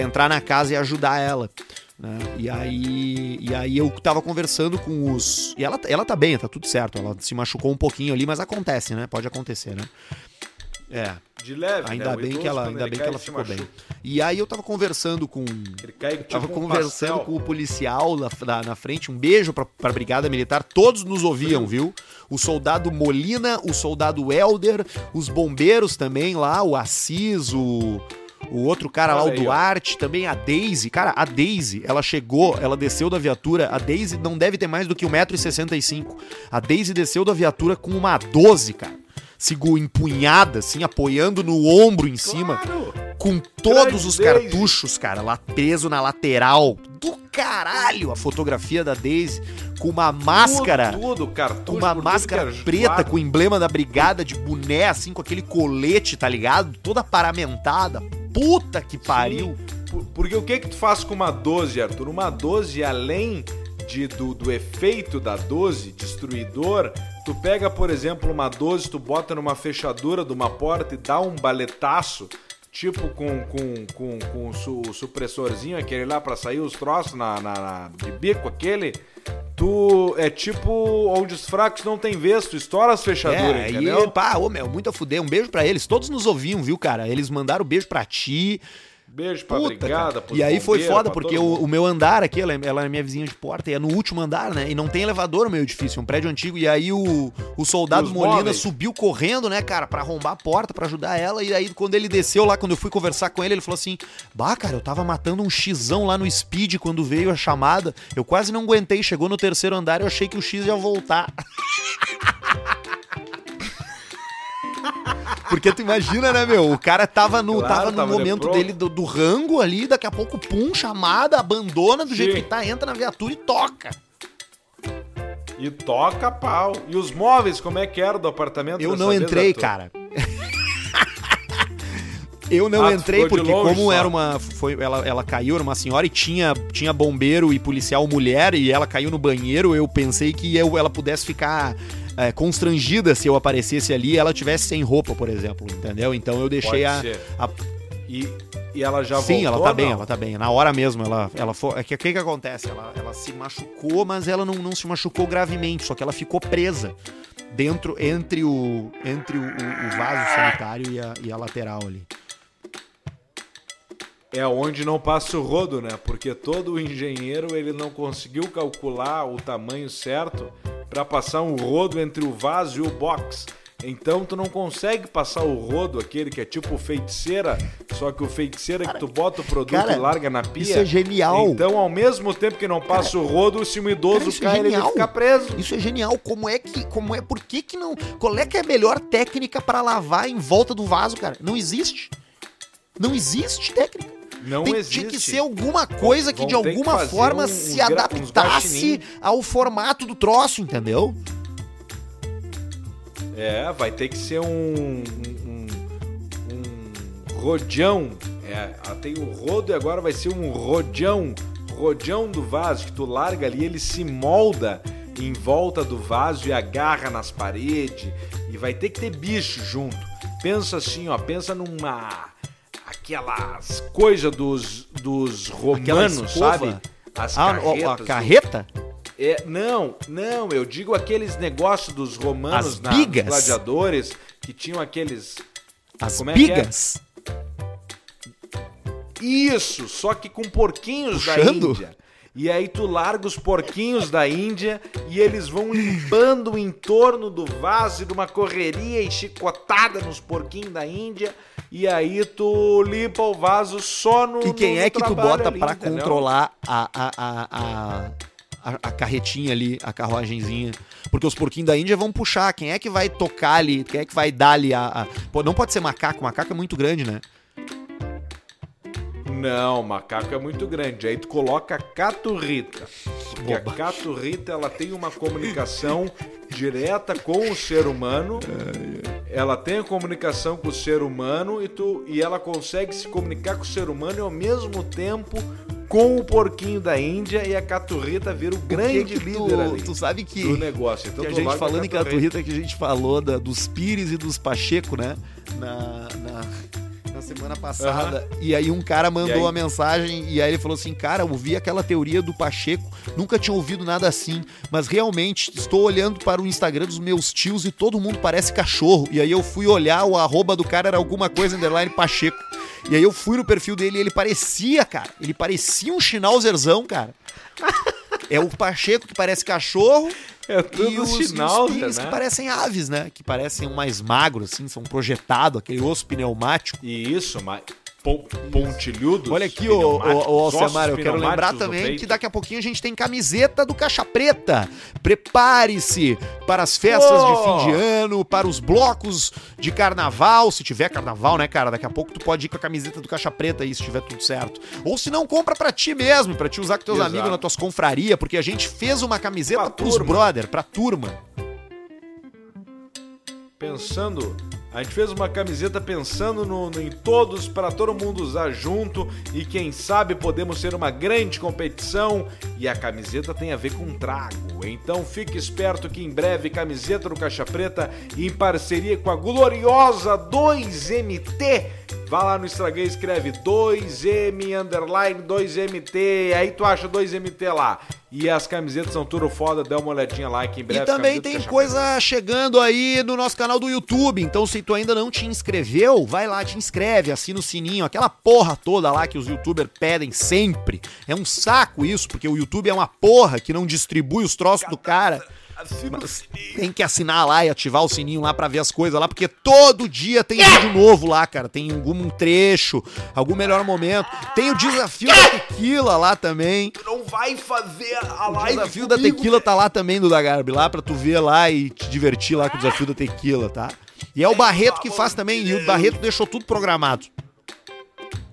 Speaker 1: entrar na casa e ajudar ela. né? E aí e aí eu tava conversando com os e ela ela tá bem, tá tudo certo. Ela se machucou um pouquinho ali, mas acontece, né? Pode acontecer, né? É.
Speaker 2: De leve,
Speaker 1: Ainda
Speaker 2: né?
Speaker 1: Bem
Speaker 2: idoso,
Speaker 1: que ela, ainda bem que ela ficou bem. E aí eu tava conversando com.
Speaker 2: Ele cai tipo
Speaker 1: Tava
Speaker 2: um
Speaker 1: conversando
Speaker 2: pastel.
Speaker 1: com o policial na, na, na frente. Um beijo pra, pra Brigada Militar. Todos nos ouviam, viu? O soldado Molina, o soldado Helder, os bombeiros também lá, o Assis, o. O outro cara lá, o
Speaker 2: Olha aí, ó.
Speaker 1: Duarte, também a Daisy. Cara, a Daisy, ela chegou, ela desceu da viatura. A Daisy não deve ter mais do que 1,65m. A Daisy desceu da viatura com uma 12, cara. Sigo empunhada, assim, apoiando no ombro em cima
Speaker 2: Claro!
Speaker 1: com todos
Speaker 2: Grande
Speaker 1: os
Speaker 2: Daisy.
Speaker 1: cartuchos, cara, lá preso na lateral. Do caralho a fotografia da Daisy com uma máscara,
Speaker 2: Tudo, tudo cartucho,
Speaker 1: uma máscara
Speaker 2: é
Speaker 1: preta com o emblema da brigada de boné assim com aquele colete, tá ligado? Toda paramentada. Puta que pariu.
Speaker 2: Por- Porque o que que tu faz com uma 12, Arthur? Uma 12, além de, do, do efeito da 12, destruidor, tu pega, por exemplo, uma 12, tu bota numa fechadura de uma porta e dá um baletaço, tipo com, com, com, com o su- o supressorzinho, aquele lá pra sair os troços na, na, na- de bico, aquele... Tu é tipo onde os fracos não tem vez, tu estoura as fechaduras,
Speaker 1: É,
Speaker 2: entendeu?
Speaker 1: e pá, ô meu, muito a fuder. Um beijo pra eles. Todos nos ouviam, viu, cara? Eles mandaram beijo pra ti.
Speaker 2: Beijo pra
Speaker 1: Puta,
Speaker 2: brigada,
Speaker 1: E aí foi foda, porque o, o meu andar aqui, ela, é- ela é minha vizinha de porta, e é no último andar, né? E não tem elevador no meu edifício, é um prédio antigo. E aí o, o soldado Molina
Speaker 2: móveis.
Speaker 1: subiu correndo, né, cara, pra arrombar a porta, pra ajudar ela. E aí quando ele desceu lá, quando eu fui conversar com ele, ele falou assim: Bah, cara, eu tava matando um xizão lá no speed quando veio a chamada. Eu quase não aguentei, chegou no terceiro andar, eu achei que o X ia voltar. Porque tu imagina, né, meu? O cara tava no,
Speaker 2: Claro,
Speaker 1: tava no
Speaker 2: tava
Speaker 1: momento dele do, do rango ali, daqui a pouco, pum, chamada, abandona do
Speaker 2: Sim.
Speaker 1: jeito que tá, entra na viatura e toca.
Speaker 2: E toca pau. E os móveis, como é que era do apartamento?
Speaker 1: Eu não entrei, cara. Eu não
Speaker 2: Ah,
Speaker 1: entrei porque
Speaker 2: longe
Speaker 1: como
Speaker 2: só.
Speaker 1: era uma foi ela, ela caiu era uma senhora e tinha tinha bombeiro e policial mulher e ela caiu no banheiro, eu pensei que eu, ela pudesse ficar é, constrangida se eu aparecesse ali e ela tivesse sem roupa, por exemplo, entendeu? Então eu deixei a, a
Speaker 2: E, e ela já
Speaker 1: Sim,
Speaker 2: voltou?
Speaker 1: ela tá bem, ela tá bem. Na hora mesmo, ela, ela foi. É que o que, que acontece? Ela, ela se machucou, mas ela não, não se machucou gravemente, só que ela ficou presa dentro, entre o, entre o, o- o vaso sanitário e a, e a lateral ali.
Speaker 2: É onde não passa o rodo, né? Porque todo engenheiro ele não conseguiu calcular o tamanho certo para passar um rodo entre o vaso e o box. Então tu não consegue passar o rodo, aquele que é tipo feiticeira, só que o feiticeira é que tu bota o produto
Speaker 1: cara,
Speaker 2: e larga na pia.
Speaker 1: isso é genial.
Speaker 2: Então, ao mesmo tempo que não passa o rodo, se um idoso
Speaker 1: Cara, é
Speaker 2: cai, ele
Speaker 1: genial.
Speaker 2: fica preso.
Speaker 1: Isso é genial. Como é que. Como é. Por que que não. Qual é que é a melhor técnica pra lavar em volta do vaso, cara? Não existe. Não existe técnica.
Speaker 2: Não
Speaker 1: Tem-
Speaker 2: existe.
Speaker 1: Tinha que ser alguma coisa que
Speaker 2: Vão
Speaker 1: de
Speaker 2: que
Speaker 1: alguma
Speaker 2: fazer
Speaker 1: forma
Speaker 2: um-
Speaker 1: se adaptasse ao formato do troço, entendeu?
Speaker 2: É, vai ter que ser um, um, um. É, tem o rodo e agora vai ser um rojão. Rojão do vaso que tu larga ali, ele se molda em volta do vaso e agarra nas paredes. E vai ter que ter bicho junto. Pensa assim, ó, pensa numa aquelas coisas dos, dos romanos, sabe?
Speaker 1: As ah, carretas. A carreta?
Speaker 2: É, não, não, eu digo aqueles negócios dos romanos As bigas? Na, gladiadores que tinham aqueles.
Speaker 1: As como é bigas?
Speaker 2: É? Isso, só que com porquinhos Puxando? da Índia. E aí tu larga os porquinhos da Índia e eles vão limpando o entorno do vaso de uma correria e chicotada nos porquinhos da Índia. E aí tu limpa o vaso só no.
Speaker 1: E quem
Speaker 2: no,
Speaker 1: é que tu bota para controlar a, a, a, a a, carretinha ali, a carruagenzinha. Porque os porquinhos da Índia vão puxar. Quem é que vai tocar ali? Quem é que vai dar ali a. a... Pô, não pode ser macaco, macaco é muito grande, né?
Speaker 2: Não, macaco é muito grande. Aí tu coloca a caturrita. Porque a caturrita ela tem uma comunicação direta com o ser humano. Ela tem a comunicação com o ser humano e, tu, e ela consegue se comunicar com o ser humano e ao mesmo tempo com o porquinho da Índia e a caturrita vira o grande que que líder tu, ali
Speaker 1: tu sabe que,
Speaker 2: do negócio.
Speaker 1: Então, que a gente falando em caturrita que a gente falou da, dos Pires e dos Pacheco, né? Na, na, na semana passada. Uhum. E aí um cara mandou uma mensagem e aí ele falou assim: Cara, ouvi aquela teoria do Pacheco, nunca tinha ouvido nada assim, mas realmente estou olhando para o Instagram dos meus tios e todo mundo parece cachorro. E aí eu fui olhar, o arroba do cara era alguma coisa underline Pacheco. E aí eu fui no perfil dele e ele parecia, cara. Ele parecia um Schnauzerão, cara. É o Pacheco que parece cachorro.
Speaker 2: É tudo e os, Schnauzer,
Speaker 1: os né? que parecem aves, né? Que parecem mais magros, assim, são projetados, aquele osso pneumático.
Speaker 2: E isso, mas pontilhudos.
Speaker 1: Olha aqui, ô, ô, Alcemar, eu quero lembrar também que daqui a pouquinho a gente tem camiseta do Caixa Preta. Prepare-se para as festas oh. de fim de ano, para os blocos de carnaval, se tiver carnaval, né, cara? Daqui a pouco tu pode ir com a camiseta do Caixa Preta aí, se tiver tudo certo. Ou se não, compra para ti mesmo, para te usar com teus Exato. amigos nas tuas confrarias, porque a gente fez uma camiseta pra pros turma. brother, pra turma.
Speaker 2: Pensando a gente fez uma camiseta pensando no, no em todos, para todo mundo usar junto e quem sabe podemos ser uma grande competição. E a camiseta tem a ver com trago. Então fique esperto que em breve camiseta do Caixa Preta em parceria com a gloriosa 2MT Vá lá no Instagram e escreve 2M underline 2MT. Aí tu acha 2MT lá. E as camisetas são tudo foda, dá uma olhadinha lá que em breve.
Speaker 1: E também tem coisa chegando aí no nosso canal do YouTube. Então, se tu ainda não te inscreveu, vai lá, te inscreve, assina o sininho, aquela porra toda lá que os youtubers pedem sempre. É um saco isso, porque o YouTube é uma porra que não distribui os troços do cara. Tem que assinar lá e ativar o sininho lá para ver as coisas lá, porque todo dia tem vídeo novo lá, cara. Tem algum trecho, algum melhor momento. Tem o desafio da tequila lá também.
Speaker 2: Tu não vai fazer a live.
Speaker 1: O desafio comigo, da tequila tá lá também do da Garbi, lá pra tu ver lá e te divertir lá com o desafio da tequila, tá? E é o Barreto que faz também, e o Barreto deixou tudo programado.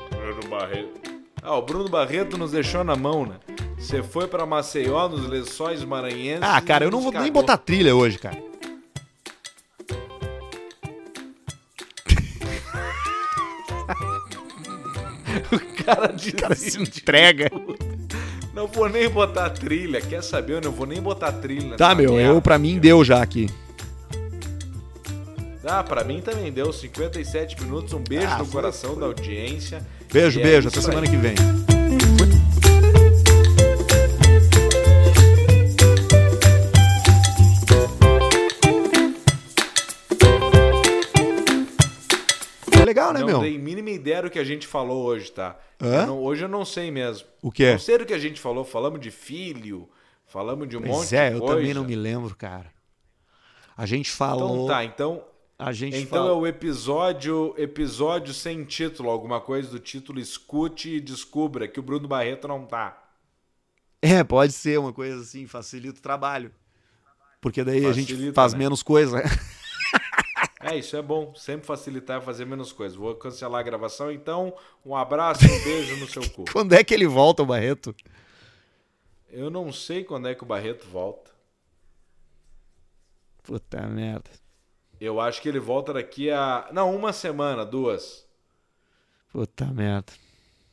Speaker 2: Bruno Barreto. Ah, o Bruno Barreto nos deixou na mão, né? Você foi para Maceió, nos lençóis maranhenses.
Speaker 1: Ah, cara, eu não vou cagou. nem botar trilha hoje, cara.
Speaker 2: o cara, o cara se entrega. Não vou nem botar trilha, quer saber? Eu não vou nem botar trilha.
Speaker 1: Tá, meu, eu pra mim deu já aqui.
Speaker 2: Ah, pra mim também deu 57 minutos. Um beijo ah, no coração foi. da audiência.
Speaker 1: Beijo, e beijo. É até semana que vem. Né,
Speaker 2: não
Speaker 1: meu?
Speaker 2: Não dei mínima ideia do que a gente falou hoje, tá? Eu não, hoje eu não sei mesmo.
Speaker 1: O que
Speaker 2: Não sei do que a gente falou. Falamos de filho, falamos de um
Speaker 1: pois
Speaker 2: monte
Speaker 1: é,
Speaker 2: de
Speaker 1: coisa. eu também não me lembro, cara. A gente falou...
Speaker 2: Então tá, então...
Speaker 1: A gente
Speaker 2: então é o episódio episódio sem título, alguma coisa do título Escute e Descubra, que o Bruno Barreto não tá.
Speaker 1: É, pode ser uma coisa assim, facilita o trabalho. Porque daí facilita, a gente faz né? menos coisa.
Speaker 2: É, isso é bom. Sempre facilitar fazer menos coisas. Vou cancelar a gravação, então. Um abraço, um beijo no seu cu.
Speaker 1: quando é que ele volta, o Barreto?
Speaker 2: Eu não sei quando é que o Barreto volta.
Speaker 1: Puta merda.
Speaker 2: Eu acho que ele volta daqui a. Não, uma semana, duas.
Speaker 1: Puta merda.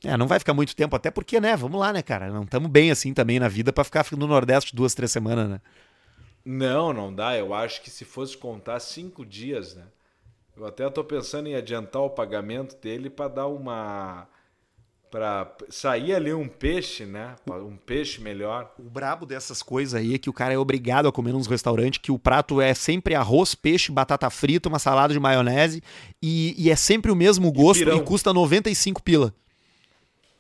Speaker 1: É, não vai ficar muito tempo, até porque, né? Vamos lá, né, cara? Não estamos bem assim também na vida para ficar no Nordeste duas, três semanas, né?
Speaker 2: Não, não dá. Eu acho que se fosse contar cinco dias, né? Eu até tô pensando em adiantar o pagamento dele para dar uma para sair ali um peixe, né? Um peixe melhor.
Speaker 1: O brabo dessas coisas aí é que o cara é obrigado a comer nos restaurantes que o prato é sempre arroz, peixe, batata frita, uma salada de maionese e, e é sempre o mesmo gosto e, e custa 95 pila.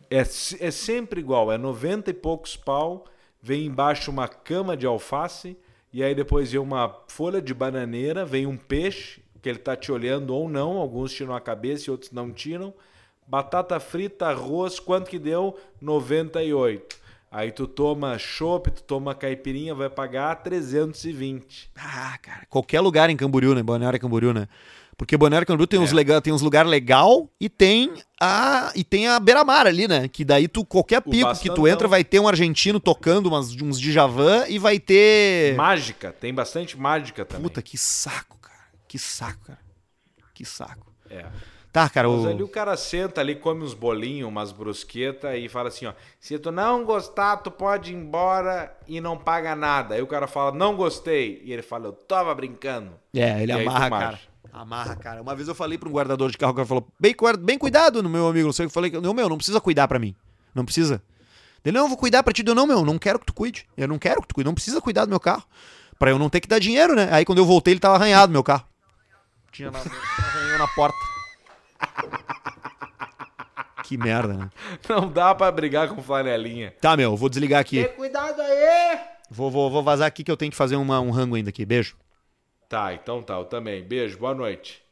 Speaker 2: É, é sempre igual, é 90 e poucos pau, vem embaixo uma cama de alface e aí depois vem uma folha de bananeira, vem um peixe, que ele tá te olhando ou não, alguns tiram a cabeça e outros não tiram batata frita, arroz, quanto que deu? 98. Aí tu toma chopp, tu toma caipirinha, vai pagar 320.
Speaker 1: Ah, cara, qualquer lugar em Camboriú, né? Balneário Camboriú, né? Porque Balneário Camboriú tem é. uns legal, tem uns lugar legal e tem a e tem a beira-mar ali, né? Que daí tu qualquer pico que tu entra vai ter um argentino tocando umas, uns Djavan e vai ter
Speaker 2: mágica, tem bastante mágica também.
Speaker 1: Puta, que saco, cara. Que saco, cara. Que saco.
Speaker 2: É.
Speaker 1: Tá, cara.
Speaker 2: Mas o... ali o cara senta ali, come uns bolinhos, umas brusquetas e fala assim, ó. Se tu não gostar, tu pode ir embora e não paga nada. Aí o cara fala, não gostei. E ele fala, eu tava brincando.
Speaker 1: É, ele e amarra, cara. Amarra, cara. Uma vez eu falei pra um guardador de carro, o cara falou, bem, bem cuidado no meu amigo, não sei o que eu falei. Não, meu, não precisa cuidar pra mim. Não precisa. Ele, não, eu vou cuidar pra ti. Eu, não, meu, não quero que tu cuide. Eu não quero que tu cuide. Não precisa cuidar do meu carro. Pra eu não ter que dar dinheiro, né? Aí quando eu voltei, ele tava arranhado, meu carro. Tinha na, arranhou na porta. Que merda, né?
Speaker 2: Não dá pra brigar com flanelinha.
Speaker 1: Tá, meu, vou desligar aqui.
Speaker 2: Tem cuidado aí!
Speaker 1: Vou, vou, vou vazar aqui que eu tenho que fazer uma, um rango ainda aqui. Beijo.
Speaker 2: Tá, então tá, eu também. Beijo, boa noite.